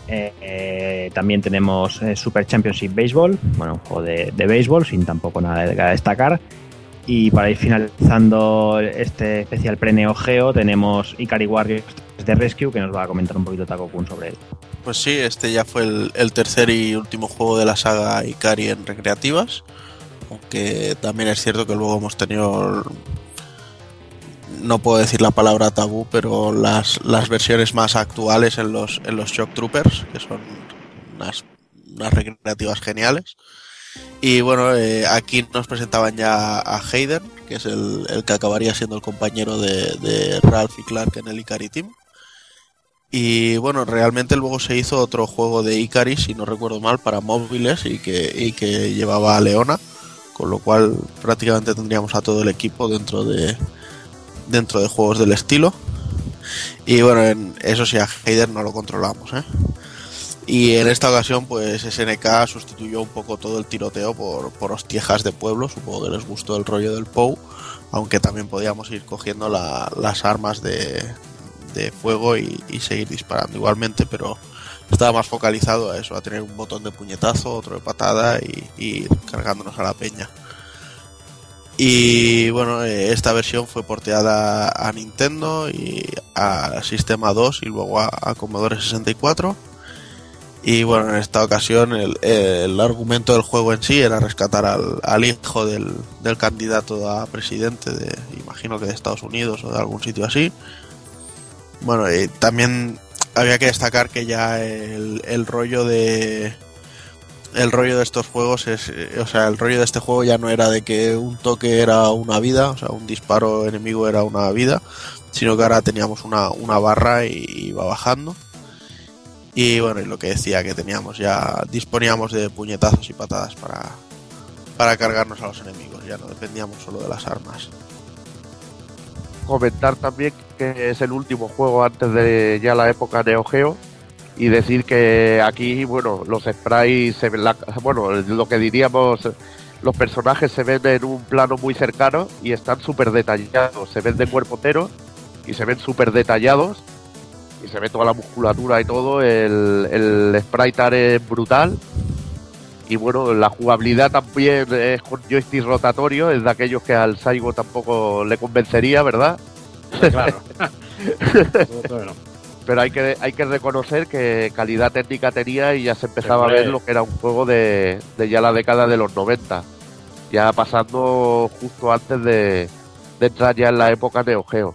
Eh, también tenemos eh, Super Championship Baseball, bueno, un juego de, de béisbol, sin tampoco nada de destacar. Y para ir finalizando este especial pre-Neo Geo, tenemos Ikari Warriors de Rescue, que nos va a comentar un poquito Taco Kun sobre él. Pues sí, este ya fue el, el tercer y último juego de la saga Ikari en recreativas. Aunque también es cierto que luego hemos tenido. No puedo decir la palabra tabú, pero las, las versiones más actuales en los, en los Shock Troopers, que son unas, unas recreativas geniales. Y bueno, eh, aquí nos presentaban ya a Hayden, que es el, el que acabaría siendo el compañero de, Ralph y Clark en el Ikari Team. Y bueno, realmente luego se hizo otro juego de Icaris, si no recuerdo mal, para móviles y que, y que llevaba a Leona, con lo cual prácticamente tendríamos a todo el equipo dentro de dentro de juegos del estilo. Y bueno, en, eso sí, a Heider no lo controlamos, ¿eh? Y en esta ocasión, pues SNK sustituyó un poco todo el tiroteo por, por hostiejas de pueblo. Supongo que les gustó el rollo del POU, aunque también podíamos ir cogiendo la- las armas de, de fuego y, seguir disparando igualmente, pero estaba más focalizado a eso, a tener un botón de puñetazo, otro de patada y, cargándonos a la peña. Y bueno, eh, esta versión fue porteada a Nintendo y a Sistema 2 y luego a, Commodore 64. Y bueno, en esta ocasión el, el argumento del juego en sí era rescatar al, al hijo del, del candidato a presidente de, imagino que de Estados Unidos o de algún sitio así. Bueno, y también había que destacar que ya el, el rollo de el rollo de estos juegos es, eh, o sea, el rollo de este juego ya no era de que un toque era una vida, o sea, un disparo enemigo era una vida, sino que ahora teníamos una, una barra y iba bajando. Y bueno, y lo que decía que teníamos ya disponíamos de puñetazos y patadas para para cargarnos a los enemigos, ya no dependíamos solo de las armas. Comentar también que es el último juego antes de ya la época Neo Geo y decir que aquí, bueno, los sprites se ven, la- bueno, lo que diríamos, los personajes se ven en un plano muy cercano y están súper detallados, se ven de cuerpo entero y se ven súper detallados y se ve toda la musculatura y todo, el, el sprite art es brutal y bueno, la jugabilidad también es con joystick rotatorio, es de aquellos que al Saigo tampoco le convencería, ¿verdad? Claro. pero hay que hay que reconocer que calidad técnica tenía y ya se empezaba Hombre. a ver lo que era un juego de, de ya la década de los 90 ya pasando justo antes de, de entrar ya en la época Neo Geo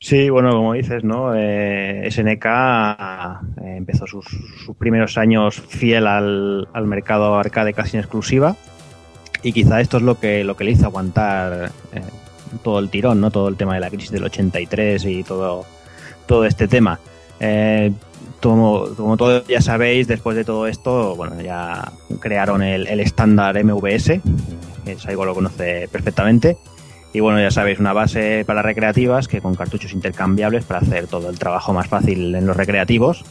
Sí, bueno, como dices, ¿no? Eh, SNK eh, empezó sus, sus primeros años fiel al, al mercado arcade casi en exclusiva y quizá esto es lo que, lo que le hizo aguantar eh, todo el tirón, ¿no? Todo el tema de la crisis del 83 y todo, todo este tema. Eh, como, como todos ya sabéis, después de todo esto, bueno, ya crearon el, estándar MVS, que Saigo lo conoce perfectamente. Y bueno, ya sabéis, una base para recreativas que con cartuchos intercambiables para hacer todo el trabajo más fácil en los recreativos.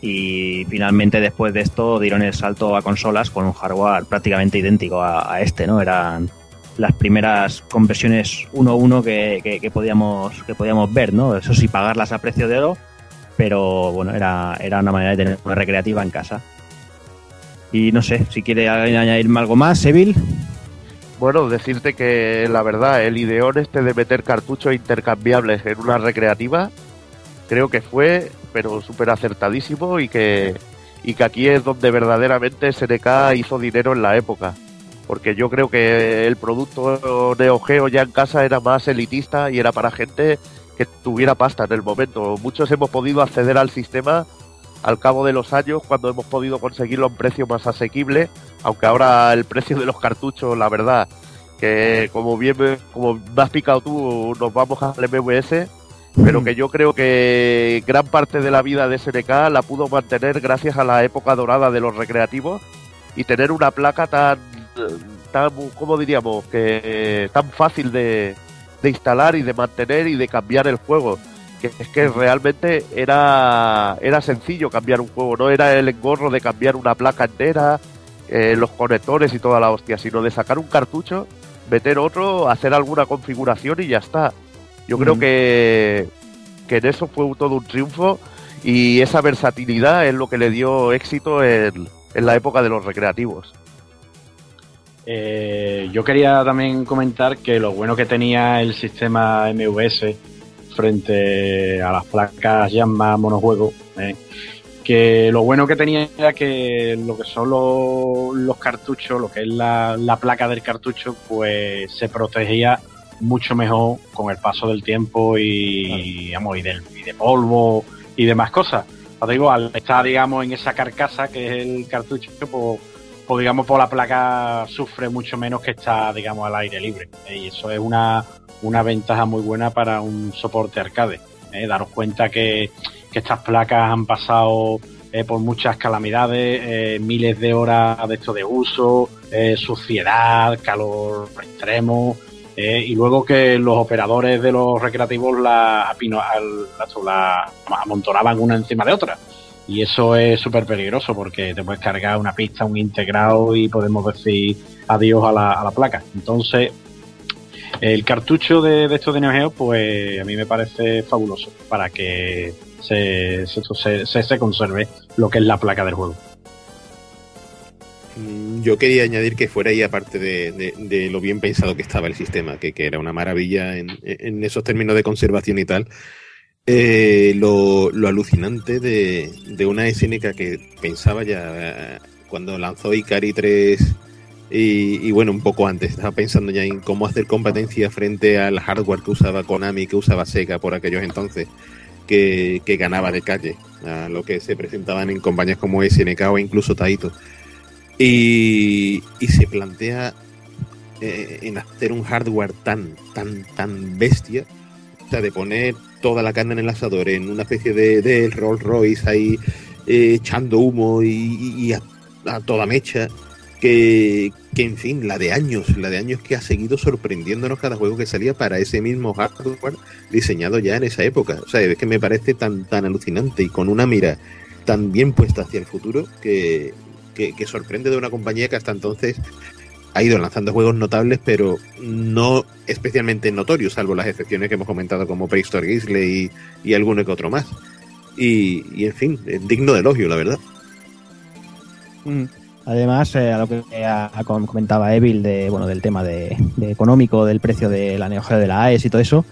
Y finalmente después de esto dieron el salto a consolas con un hardware prácticamente idéntico a, a este, ¿no? Eran las primeras conversiones 1-1 que, que, que podíamos, que podíamos ver, ¿no? Eso sí, pagarlas a precio de oro, pero bueno, era, era una manera de tener una recreativa en casa. Y no sé, si quiere añadirme algo más, Seville. bueno decirte que la verdad el ideón este de meter cartuchos intercambiables en una recreativa creo que fue pero súper acertadísimo y que y que aquí es donde verdaderamente SNK hizo dinero en la época porque yo creo que el producto Neo Geo ya en casa era más elitista y era para gente que tuviera pasta en el momento. Muchos hemos podido acceder al sistema al cabo de los años cuando hemos podido conseguirlo a un precio más asequible, aunque ahora el precio de los cartuchos, la verdad, que como bien como me has picado tú, nos vamos al MVS, pero que yo creo que gran parte de la vida de SNK la pudo mantener gracias a la época dorada de los recreativos y tener una placa tan tan ¿cómo diríamos? que tan fácil de, de instalar y de mantener y de cambiar el juego que es que realmente era era sencillo cambiar un juego no era el engorro de cambiar una placa entera eh, los conectores y toda la hostia sino de sacar un cartucho meter otro hacer alguna configuración y ya está yo creo Mm. que que en eso fue todo un triunfo y esa versatilidad es lo que le dio éxito en, en la época de los recreativos Eh, yo quería también comentar que lo bueno que tenía el sistema MVS frente a las placas Yamaha monojuego, eh, que lo bueno que tenía era que lo que son los, los cartuchos, lo que es la, la placa del cartucho, pues se protegía mucho mejor con el paso del tiempo y, digamos, y, del, y de polvo y demás cosas. Os digo, al estar, digamos, en esa carcasa que es el cartucho, pues pues digamos por la placa sufre mucho menos que está digamos al aire libre ¿eh? y eso es una, una ventaja muy buena para un soporte arcade ¿eh? daros cuenta que, que estas placas han pasado eh, por muchas calamidades eh, miles de horas de esto de uso suciedad calor extremo y luego que los operadores de los recreativos la, al- la- la amontonaban una encima de otra y eso es súper peligroso porque te puedes cargar una pista, un integrado y podemos decir adiós a la, a la placa. Entonces, el cartucho de, de estos de Neo pues a mí me parece fabuloso para que se, se, se, se- se conserve lo que es la placa del juego. Mm, yo quería añadir que fuera ahí, aparte de, de- de lo bien pensado que estaba el sistema, que, que era una maravilla en, en esos términos de conservación y tal, eh, lo, alucinante de, una SNK que pensaba ya eh, cuando lanzó Ikari 3 y, bueno, un poco antes, estaba pensando ya en cómo hacer competencia frente al hardware que usaba Konami, que usaba Sega por aquellos entonces, que, que ganaba de calle a lo que se presentaban en compañías como SNK o incluso Taito. Y, y se plantea eh, en hacer un hardware tan, tan, tan bestia, o sea, de poner toda la carne en el asador en una especie de, de Rolls Royce ahí eh, echando humo y, a, toda mecha, que, que en fin, la de años, la de años que ha seguido sorprendiéndonos cada juego que salía para ese mismo hardware diseñado ya en esa época. O sea, es que me parece tan, tan alucinante y con una mira tan bien puesta hacia el futuro que, que sorprende de una compañía que hasta entonces ha ido lanzando juegos notables, pero no especialmente notorios, salvo las excepciones que hemos comentado como Prehistoric Isle y, y alguno que otro más. Y, y, en fin, es digno de elogio, la verdad. Mm. Además, eh, a lo que com- comentaba Evil de, bueno, del tema de, económico, del precio de la Geo de la AES y todo eso,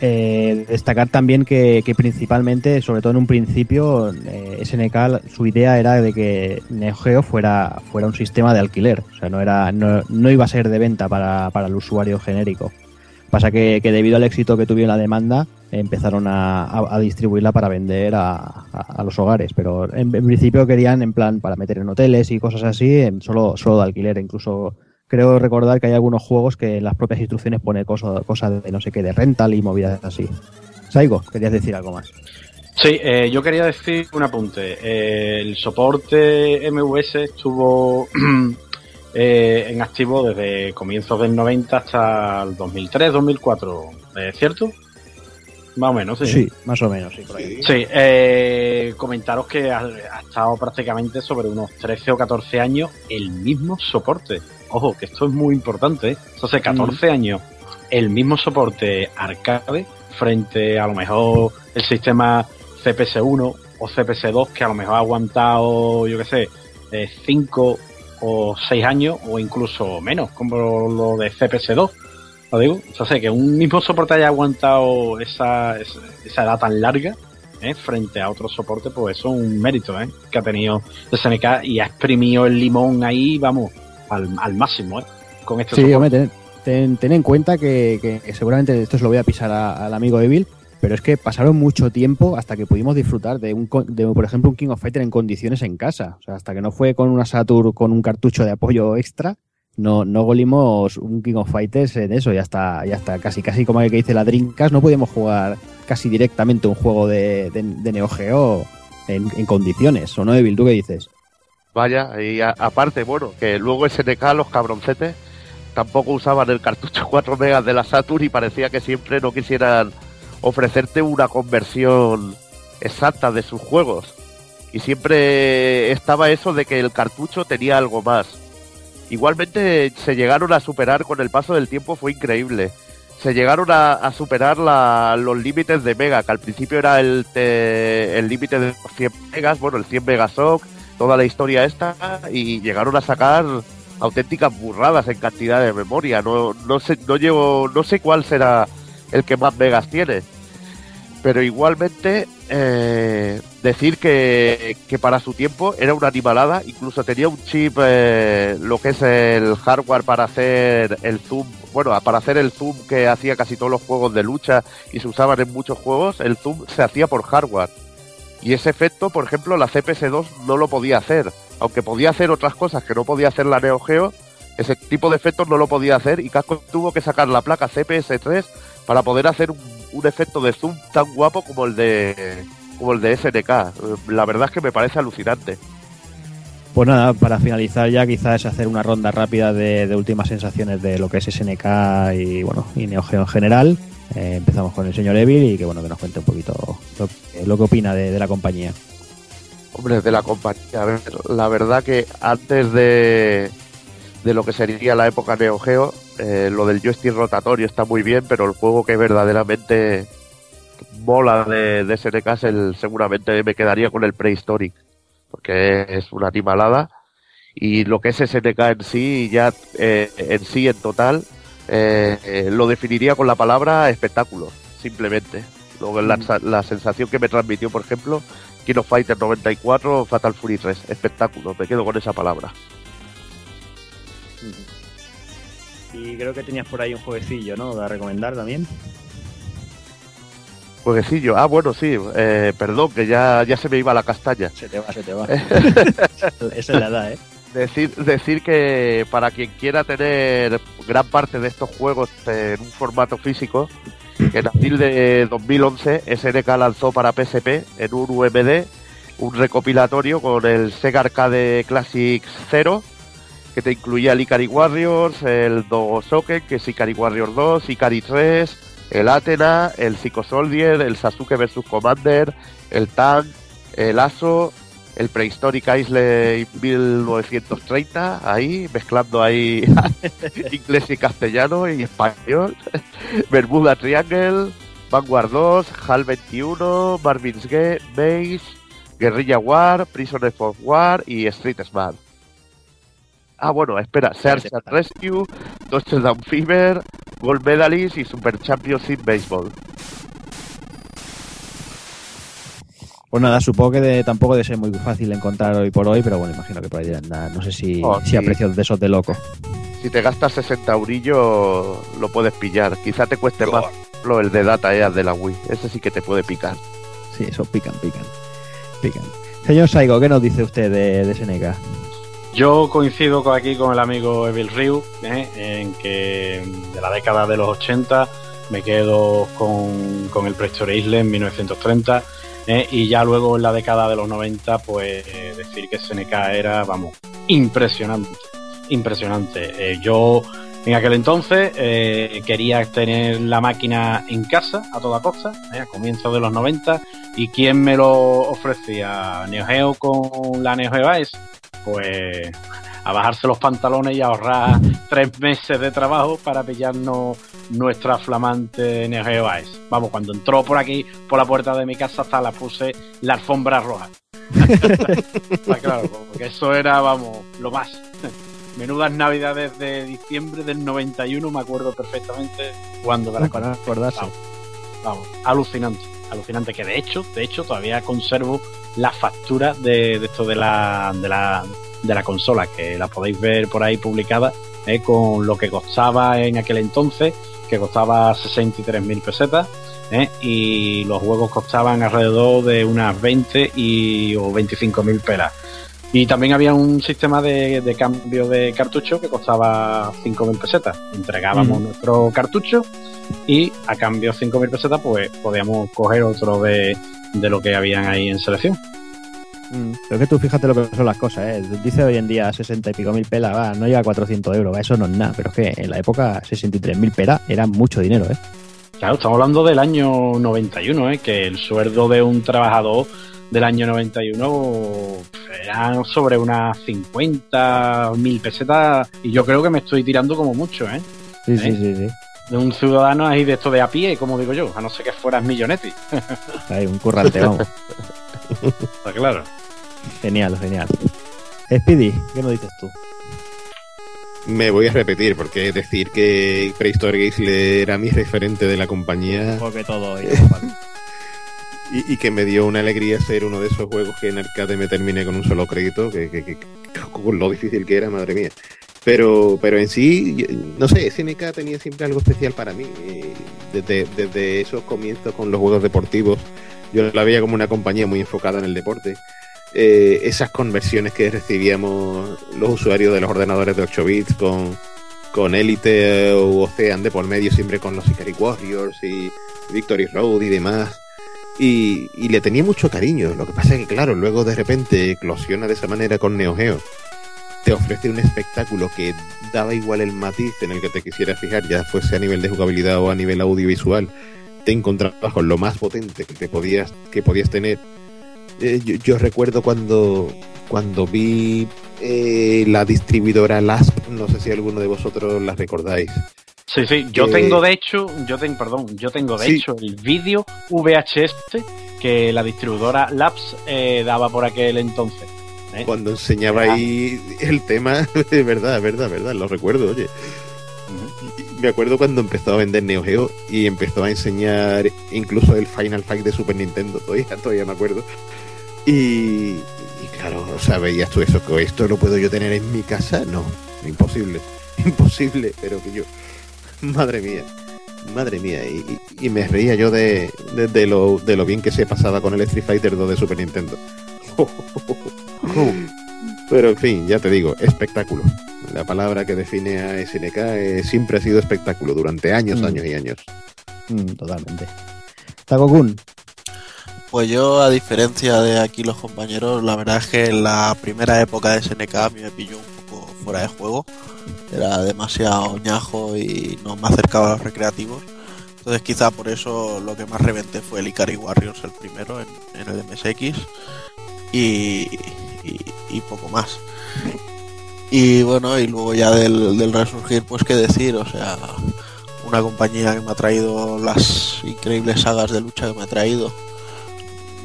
eh, destacar también que, que principalmente, sobre todo en un principio, eh, SNK, su idea era de que Neo Geo fuera, fuera un sistema de alquiler, o sea, no, era, no, no iba a ser de venta para, para el usuario genérico. Pasa que, que debido al éxito que tuvieron la demanda, empezaron a, a- a distribuirla para vender a, a- a los hogares. Pero en, en principio querían, en plan, para meter en hoteles y cosas así, en solo, solo de alquiler. Incluso creo recordar que hay algunos juegos que en las propias instrucciones pone cosas cosas de no sé qué, de rental y movidas así. Saigo, querías decir algo más. Sí, eh, yo quería decir un apunte. Eh, el soporte MVS estuvo eh, en activo desde comienzos del 90 hasta el 2003-2004, ¿es cierto? Más o menos, sí. Sí, más o menos, sí, por ahí. Sí, eh, comentaros que ha, ha estado prácticamente sobre unos 13 o 14 años el mismo soporte. Ojo, que esto es muy importante. ¿eh? Entonces, 14 años el mismo soporte arcade frente a lo mejor el sistema CPS1 o CPS2 que a lo mejor ha aguantado, yo qué sé, 5 o 6 años o incluso menos, como lo de CPS2. Lo digo, o sea, que un mismo soporte haya aguantado esa, esa, esa edad tan larga ¿eh? frente a otro soporte, pues eso es un mérito ¿eh? que ha tenido SNK y ha exprimido el limón ahí, vamos, al, al máximo ¿eh? con este Sí, hombre, ten, ten- ten en cuenta que, que- seguramente esto se lo voy a pisar a- al amigo Evil, pero es que pasaron mucho tiempo hasta que pudimos disfrutar de, un, de, por ejemplo, un King of Fighter en condiciones en casa. O sea, hasta que no fue con una Saturn con un cartucho de apoyo extra, no, no golimos un King of Fighters en eso. Ya está, ya está casi, casi como el que dice la Dreamcast, no podíamos jugar casi directamente un juego de, de, de Neo Geo en, en condiciones. ¿O no, Evil? ¿Tú qué dices? Vaya, y a- aparte, bueno, que luego SNK, los cabroncetes, tampoco usaban el cartucho 4 megas de la Saturn y parecía que siempre no quisieran ofrecerte una conversión exacta de sus juegos. Y siempre estaba eso de que el cartucho tenía algo más. Igualmente se llegaron a superar con el paso del tiempo, fue increíble. Se llegaron a, superar la- los límites de Mega, que al principio era el, te- el límite de 100 megas, bueno, el 100 megasoc, toda la historia esta, y llegaron a sacar auténticas burradas en cantidad de memoria. No, no sé, no llego, no sé cuál será el que más megas tiene. Pero igualmente eh, decir que, que para su tiempo era una animalada, incluso tenía un chip, eh, lo que es el hardware para hacer el zoom, bueno, para hacer el zoom que hacía casi todos los juegos de lucha y se usaban en muchos juegos, el zoom se hacía por hardware. Y ese efecto, por ejemplo, la CPS2 no lo podía hacer. Aunque podía hacer otras cosas que no podía hacer la Neo Geo, ese tipo de efectos no lo podía hacer y Casco tuvo que sacar la placa CPS3 para poder hacer un, efecto de zoom tan guapo como el de como el de SNK. La verdad es que me parece alucinante. Pues nada, para finalizar ya quizás hacer una ronda rápida de, de últimas sensaciones de lo que es SNK y bueno y Neo Geo en general. Eh, empezamos con el señor Evil y que bueno que nos cuente un poquito lo, que- lo que opina de, la compañía. Hombre, de la compañía. A ver, la verdad que antes de, de lo que sería la época Neo Geo, eh, lo del joystick rotatorio está muy bien, pero el juego que verdaderamente mola de, de SNK es seguramente me quedaría con el Prehistoric, porque es una animalada. Y lo que es SNK en sí, ya eh, en sí, en total, eh, eh, lo definiría con la palabra espectáculo, simplemente. Luego la, la sensación que me transmitió, por ejemplo, King of Fighter 94, Fatal Fury 3, espectáculo, me quedo con esa palabra. Y creo que tenías por ahí un jueguecillo, ¿no? De recomendar también. Jueguecillo, ah, bueno, sí, eh, perdón, que ya, ya se me iba la castaña. Se te va, se te va. Esa es la edad, ¿eh? Decir, decir que para quien quiera tener gran parte de estos juegos en un formato físico, en abril de 2011 SNK lanzó para PSP en un UMD un recopilatorio con el Sega Arcade Classics 0 que te incluía el Ikari Warriors, el Dogosoken, que es Ikari Warriors 2, Ikari 3, el Athena, el Psycho Soldier, el Sasuke vs Commander, el Tank, el Aso, el Prehistoric Isle 1930, ahí, mezclando ahí inglés y castellano y español, Bermuda Triangle, Vanguard 2, HAL 21, Marvin's Gate, Base, Guerrilla War, Prisoners of War y Street Smart. Ah, bueno, espera, Search and Rescue, Touchdown Fever, Gold Medalist y Super Championship Baseball. Pues nada, supongo que de- tampoco debe ser muy fácil encontrar hoy por hoy, pero bueno, imagino que por ahí dirán, nada, no sé si, Oh, si a precios de esos de loco. Si te gastas 60 eurillos, lo puedes pillar. Quizá te cueste más lo el de Data EAS de la Wii. Ese sí que te puede picar. Sí, eso pican, pican, pican. Señor Saigo, ¿qué nos dice usted de, de SNK? Yo coincido con aquí con el amigo Evil Ryu, ¿eh? en que de la década de los 80 me quedo con, con el Prehistory Island en 1930 ¿eh? y ya luego en la década de los 90 pues decir que SNK era, vamos, impresionante, impresionante. Eh, yo en aquel entonces eh, quería tener la máquina en casa a toda costa, a comienzos de los 90 y ¿quién me lo ofrecía? Neo Geo con la Neo Geo Ice pues a bajarse los pantalones y ahorrar tres meses de trabajo para pillarnos nuestra flamante Neo Geo Ice. Vamos, cuando entró por aquí, por la puerta de mi casa, hasta la puse la alfombra roja. Está claro, porque eso era, vamos, lo más. Menudas navidades de diciembre del 91, me acuerdo perfectamente cuando Para acordarse. Vamos, vamos, alucinante, alucinante. Que de hecho, de hecho, todavía conservo la factura de, de esto de la, de la de la consola, que la podéis ver por ahí publicada, eh, con lo que costaba en aquel entonces, que costaba 63.000 pesetas, eh, y los juegos costaban alrededor de unas 20 y, o 25.000 pelas. Y también había un sistema de, de cambio de cartucho que costaba 5.000 pesetas. Entregábamos Mm. nuestro cartucho y a cambio de 5.000 pesetas pues podíamos coger otro de, de lo que habían ahí en selección. Pero que tú fíjate lo que son las cosas, ¿eh? Dice hoy en día 60 y pico mil pelas, va, no llega a 400 euros, va, eso no es nada, pero es que en la época 63 mil pelas era mucho dinero, ¿eh? Claro, estamos hablando del año 91, ¿eh? que el sueldo de un trabajador del año 91 era sobre unas 50 mil pesetas y yo creo que me estoy tirando como mucho, ¿eh? Sí, sí, ¿Eh? sí, sí. De un ciudadano ahí de esto de a pie, como digo yo, a no ser que fueras millonetti. Hay un currante, vamos. Está claro. Genial, genial. Speedy, ¿qué nos dices tú? Me voy a repetir, porque decir que Prehistoric Isle era mi referente de la compañía Porque todo. y, y que me dio una alegría ser uno de esos juegos que en arcade me terminé con un solo crédito, que, que- que- con lo difícil que era, madre mía. Pero, pero en sí, no sé, SNK tenía siempre algo especial para mí. eh, Desde, desde esos comienzos con los juegos deportivos, yo la veía como una compañía muy enfocada en el deporte. Eh, esas conversiones que recibíamos los usuarios de los ordenadores de 8 bits con, con Elite o Ocean de por medio, siempre con los Ikari Warriors y Victory Road y demás. Y, y le tenía mucho cariño. Lo que pasa es que, claro, luego de repente eclosiona de esa manera con Neo Geo. Te ofrece un espectáculo que daba igual el matiz en el que te quisieras fijar, ya fuese a nivel de jugabilidad o a nivel audiovisual. Te encontrabas con lo más potente que te podías, que podías tener. Eh, yo, yo recuerdo cuando, cuando vi eh, la distribuidora LASP, no sé si alguno de vosotros la recordáis. Sí, sí, yo Eh, tengo de hecho, yo tengo, perdón, yo tengo de Sí. hecho el vídeo VHS que la distribuidora Labs eh, daba por aquel entonces. ¿eh? Cuando enseñaba ahí el tema, es verdad, verdad, verdad, lo recuerdo, oye. Me acuerdo cuando empezó a vender Neo Geo y empezó a enseñar incluso el Final Fight de Super Nintendo, todavía, todavía me acuerdo. Y, y claro, o sea, veías tú eso, que esto lo puedo yo tener en mi casa, no, imposible, imposible, pero que yo, madre mía, madre mía, y, y- me reía yo de, de, de lo, de lo bien que se pasaba con el Street Fighter 2 de Super Nintendo. Pero en fin, ya te digo, espectáculo. La palabra que define a SNK eh, siempre ha sido espectáculo durante años, Mm. años y años. Mm, totalmente. Takokun. Pues yo, a diferencia de aquí los compañeros, la verdad es que en la primera época de SNK a mí me pilló un poco fuera de juego. Era demasiado ñajo y no me acercaba a los recreativos. Entonces quizá por eso lo que más reventé fue el Ikari Warriors, el primero en, el MSX. Y, y, y poco más. Y bueno, y luego ya del, del resurgir, pues qué decir, o sea, una compañía que me ha traído las increíbles sagas de lucha que me ha traído,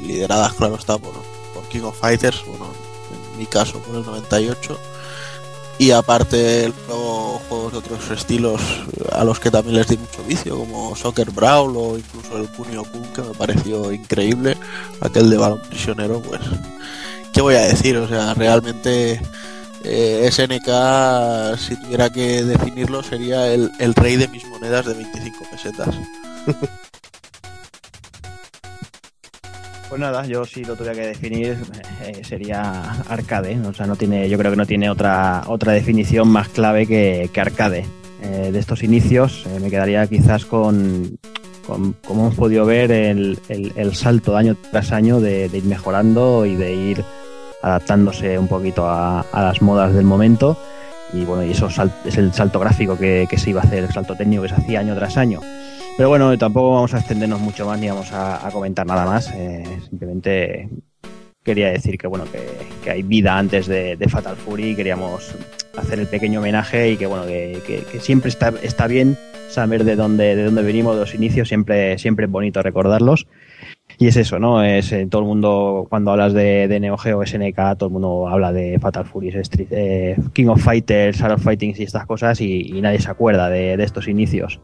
lideradas, claro está, por, por King of Fighters, bueno, en mi caso por el 98. Y aparte luego juegos de otros estilos a los que también les di mucho vicio, como Soccer Brawl o incluso el Kunio Kun, que me pareció increíble, aquel de balón prisionero, pues, ¿qué voy a decir? O sea, realmente eh, SNK, si tuviera que definirlo, sería el, el rey de mis monedas de 25 pesetas. Pues nada, yo si lo tuviera que definir eh, sería arcade, o sea, no tiene, yo creo que no tiene otra otra definición más clave que, arcade. Eh, de estos inicios eh, me quedaría quizás con, con como hemos podido ver el, el- el salto año tras año de, de ir mejorando y de ir adaptándose un poquito a, a las modas del momento y bueno, y eso es el salto gráfico que, que se iba a hacer, el salto técnico que se hacía año tras año. Pero bueno, tampoco vamos a extendernos mucho más ni vamos a, comentar nada más. eh, simplemente quería decir que bueno que, hay vida antes de, Fatal Fury. Queríamos hacer el pequeño homenaje y que bueno que, siempre está, bien saber de dónde de dónde venimos de los inicios. Siempre siempre es bonito recordarlos. Y es eso no es eh, todo el mundo cuando hablas de, de Neo Geo SNK todo el mundo habla de Fatal Fury eh, King of Fighters Art of Fighting y estas cosas y, y nadie se acuerda de estos inicios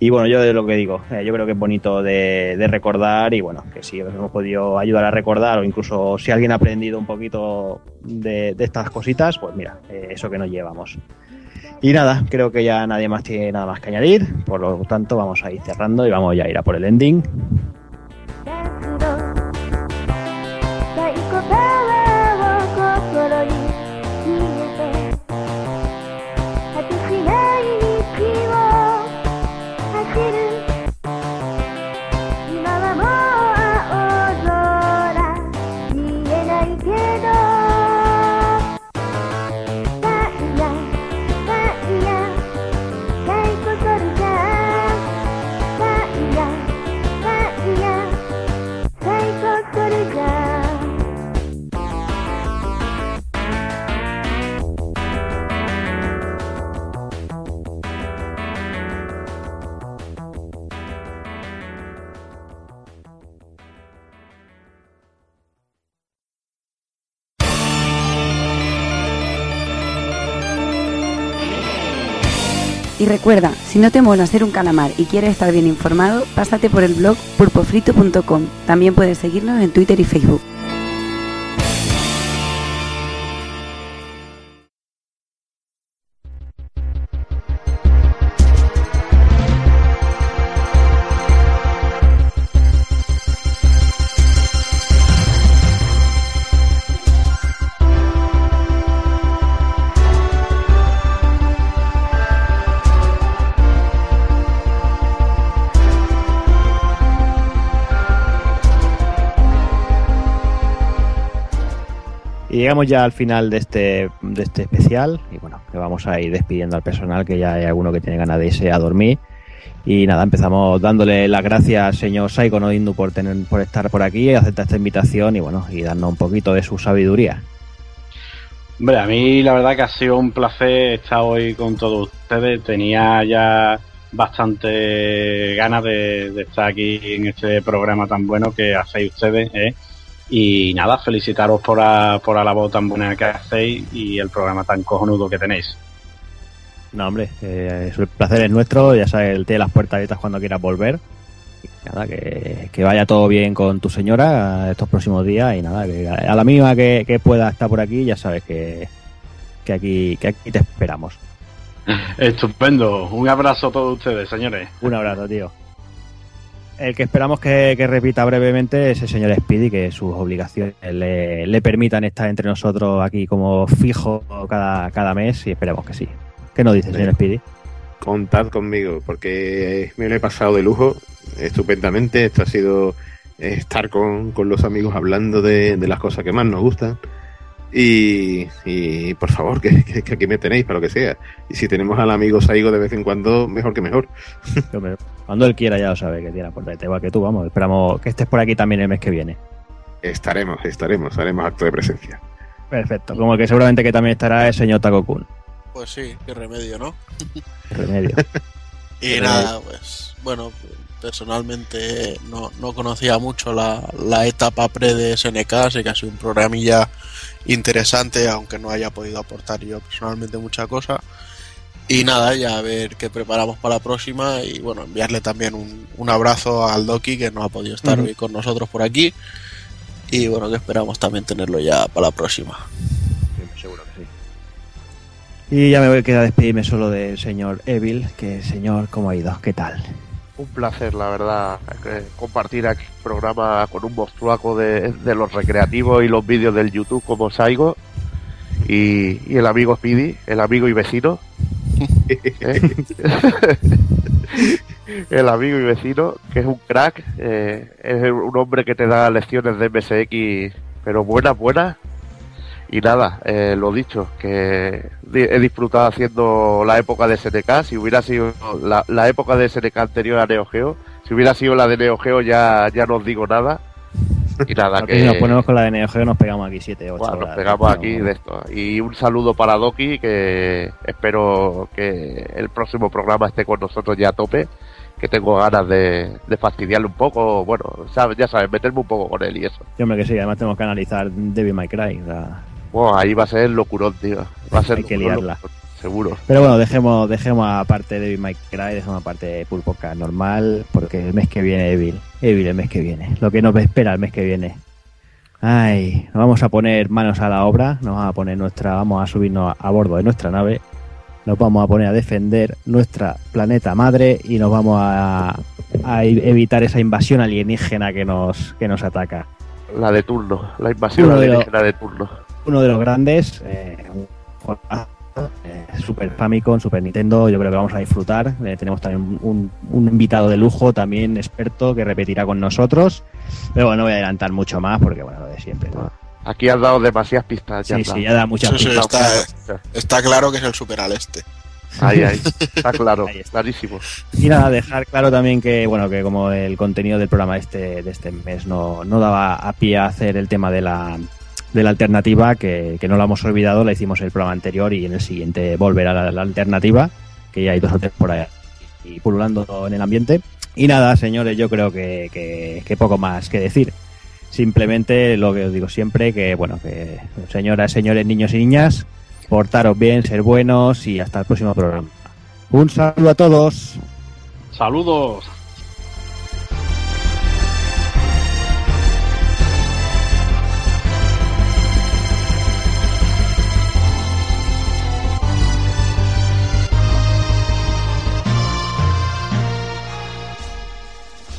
y bueno, yo de lo que digo, eh, yo creo que es bonito de, recordar y bueno, que si os hemos podido ayudar a recordar o incluso si alguien ha aprendido un poquito de, de estas cositas, pues mira, eh, eso que nos llevamos. Y nada, creo que ya nadie más tiene nada más que añadir, por lo tanto vamos a ir cerrando y vamos ya a ir a por el ending. Recuerda, si no te mola ser un calamar y quieres estar bien informado, pásate por el blog pulpofrito.com. También puedes seguirnos en Twitter y Facebook. Llegamos ya al final de este, de este especial. Y bueno, que vamos a ir despidiendo al personal, que ya hay alguno que tiene ganas de irse a dormir. Y nada, empezamos dándole las gracias, señor Saiko Nodindu, por, tener, por estar por aquí, aceptar esta invitación y bueno, y darnos un poquito de su sabiduría. Hombre, a mí la verdad que ha sido un placer estar hoy con todos ustedes. Tenía ya bastante ganas de, de estar aquí en este programa tan bueno que hacéis ustedes, ¿eh? Y nada, felicitaros por la, por la labor tan buena que hacéis y el programa tan cojonudo que tenéis. No, hombre, eh, el placer es nuestro, ya sabes, el té de las puertas abiertas cuando quieras volver. Y nada, que, que vaya todo bien con tu señora estos próximos días y nada, que a la mínima que, que pueda estar por aquí, ya sabes que, que, aquí, que aquí te esperamos. Estupendo. Un abrazo a todos ustedes, señores. Un abrazo, tío. El que esperamos que, que repita brevemente es el señor Speedy, que sus obligaciones le, le permitan estar entre nosotros aquí como fijo cada, cada mes y esperemos que sí. ¿Qué nos dice, señor Speedy? Contad conmigo, porque me lo he pasado de lujo, estupendamente. Esto ha sido estar con, con los amigos hablando de, de las cosas que más nos gustan. Y, y por favor, que, que- que aquí me tenéis para lo que sea. Y si tenemos al amigo Saigo de vez en cuando, mejor que mejor. Cuando él quiera ya lo sabe que tiene por igual que tú, vamos. Esperamos que estés por aquí también el mes que viene. Estaremos, estaremos, haremos acto de presencia. Perfecto. Como que seguramente que también estará el señor Takokun. Pues sí, qué remedio, ¿no? Qué remedio. Y nada, pues bueno, personalmente no, no conocía mucho la, la etapa pre de SNK, así que ha sido un programilla interesante, aunque no haya podido aportar yo personalmente mucha cosa. Y nada, ya a ver qué preparamos para la próxima y bueno, enviarle también un, un abrazo al Doki que no ha podido estar hoy con nosotros por aquí. Y bueno, que esperamos también tenerlo ya para la próxima. Seguro que sí. Y ya me voy a quedar a despedirme solo del señor Evil, que señor, ¿cómo ha ido? ¿Qué tal? Un placer, la verdad, eh, compartir aquí el programa con un monstruaco de, de los recreativos y los vídeos del YouTube como Saigo y, y el amigo Speedy, el amigo y vecino. ¿eh? el amigo y vecino, que es un crack, eh, es un hombre que te da lecciones de MSX, pero buenas, buenas. Y nada, eh, lo dicho, que he disfrutado haciendo la época de SNK. Si hubiera sido la, la época de SNK anterior a Neo Geo, si hubiera sido la de Neo Geo ya, ya no os digo nada. Y nada, que si nos ponemos con la de Neo Geo nos pegamos aquí 7, 8 bueno, nos pegamos aquí de esto. Y un saludo para Doki, que espero que el próximo programa esté con nosotros ya a tope. Que tengo ganas de, de fastidiarle un poco. Bueno, sabes, ya sabes, meterme un poco con él y eso. Yo hombre que sí, además tenemos que analizar Devil May Cry. sea, Bueno, ahí va a ser locurón, tío. Va a ser Hay que locurón, liarla. locurón, seguro. Pero bueno, dejemos, dejemos aparte Devil May Cry, dejemos aparte Pulpoca normal, porque el mes que viene Evil, Evil el mes que viene, lo que nos espera el mes que viene. Ay, nos vamos a poner manos a la obra, nos vamos a poner nuestra, vamos a subirnos a, a bordo de nuestra nave, nos vamos a poner a defender nuestra planeta madre y nos vamos a, a evitar esa invasión alienígena que nos, que nos ataca. La de turno, la invasión Uno de alienígena de turno. Uno de los grandes, eh, eh, Super Famicom, Super Nintendo, yo creo que vamos a disfrutar. Eh, tenemos también un, un invitado de lujo, también experto, que repetirá con nosotros. Pero bueno, no voy a adelantar mucho más porque, bueno, lo de siempre. ¿no? Aquí has dado demasiadas pistas. Sí, has sí, dado. ya da muchas Sí, sí, pistas. está, está claro que es el super al este. Ahí, ahí. Está claro, Ahí está. clarísimo. Y nada, dejar claro también que, bueno, que como el contenido del programa este, de este mes no, no daba a pie a hacer el tema de la, de la alternativa, que, que no lo hemos olvidado, la hicimos en el programa anterior y en el siguiente volverá la, la alternativa, que ya hay dos o tres por ahí y pululando en el ambiente. Y nada, señores, yo creo que, que, que poco más que decir. Simplemente lo que os digo siempre, que bueno, que señoras, señores, niños y niñas, portaros bien, ser buenos y hasta el próximo programa. Un saludo a todos. Saludos.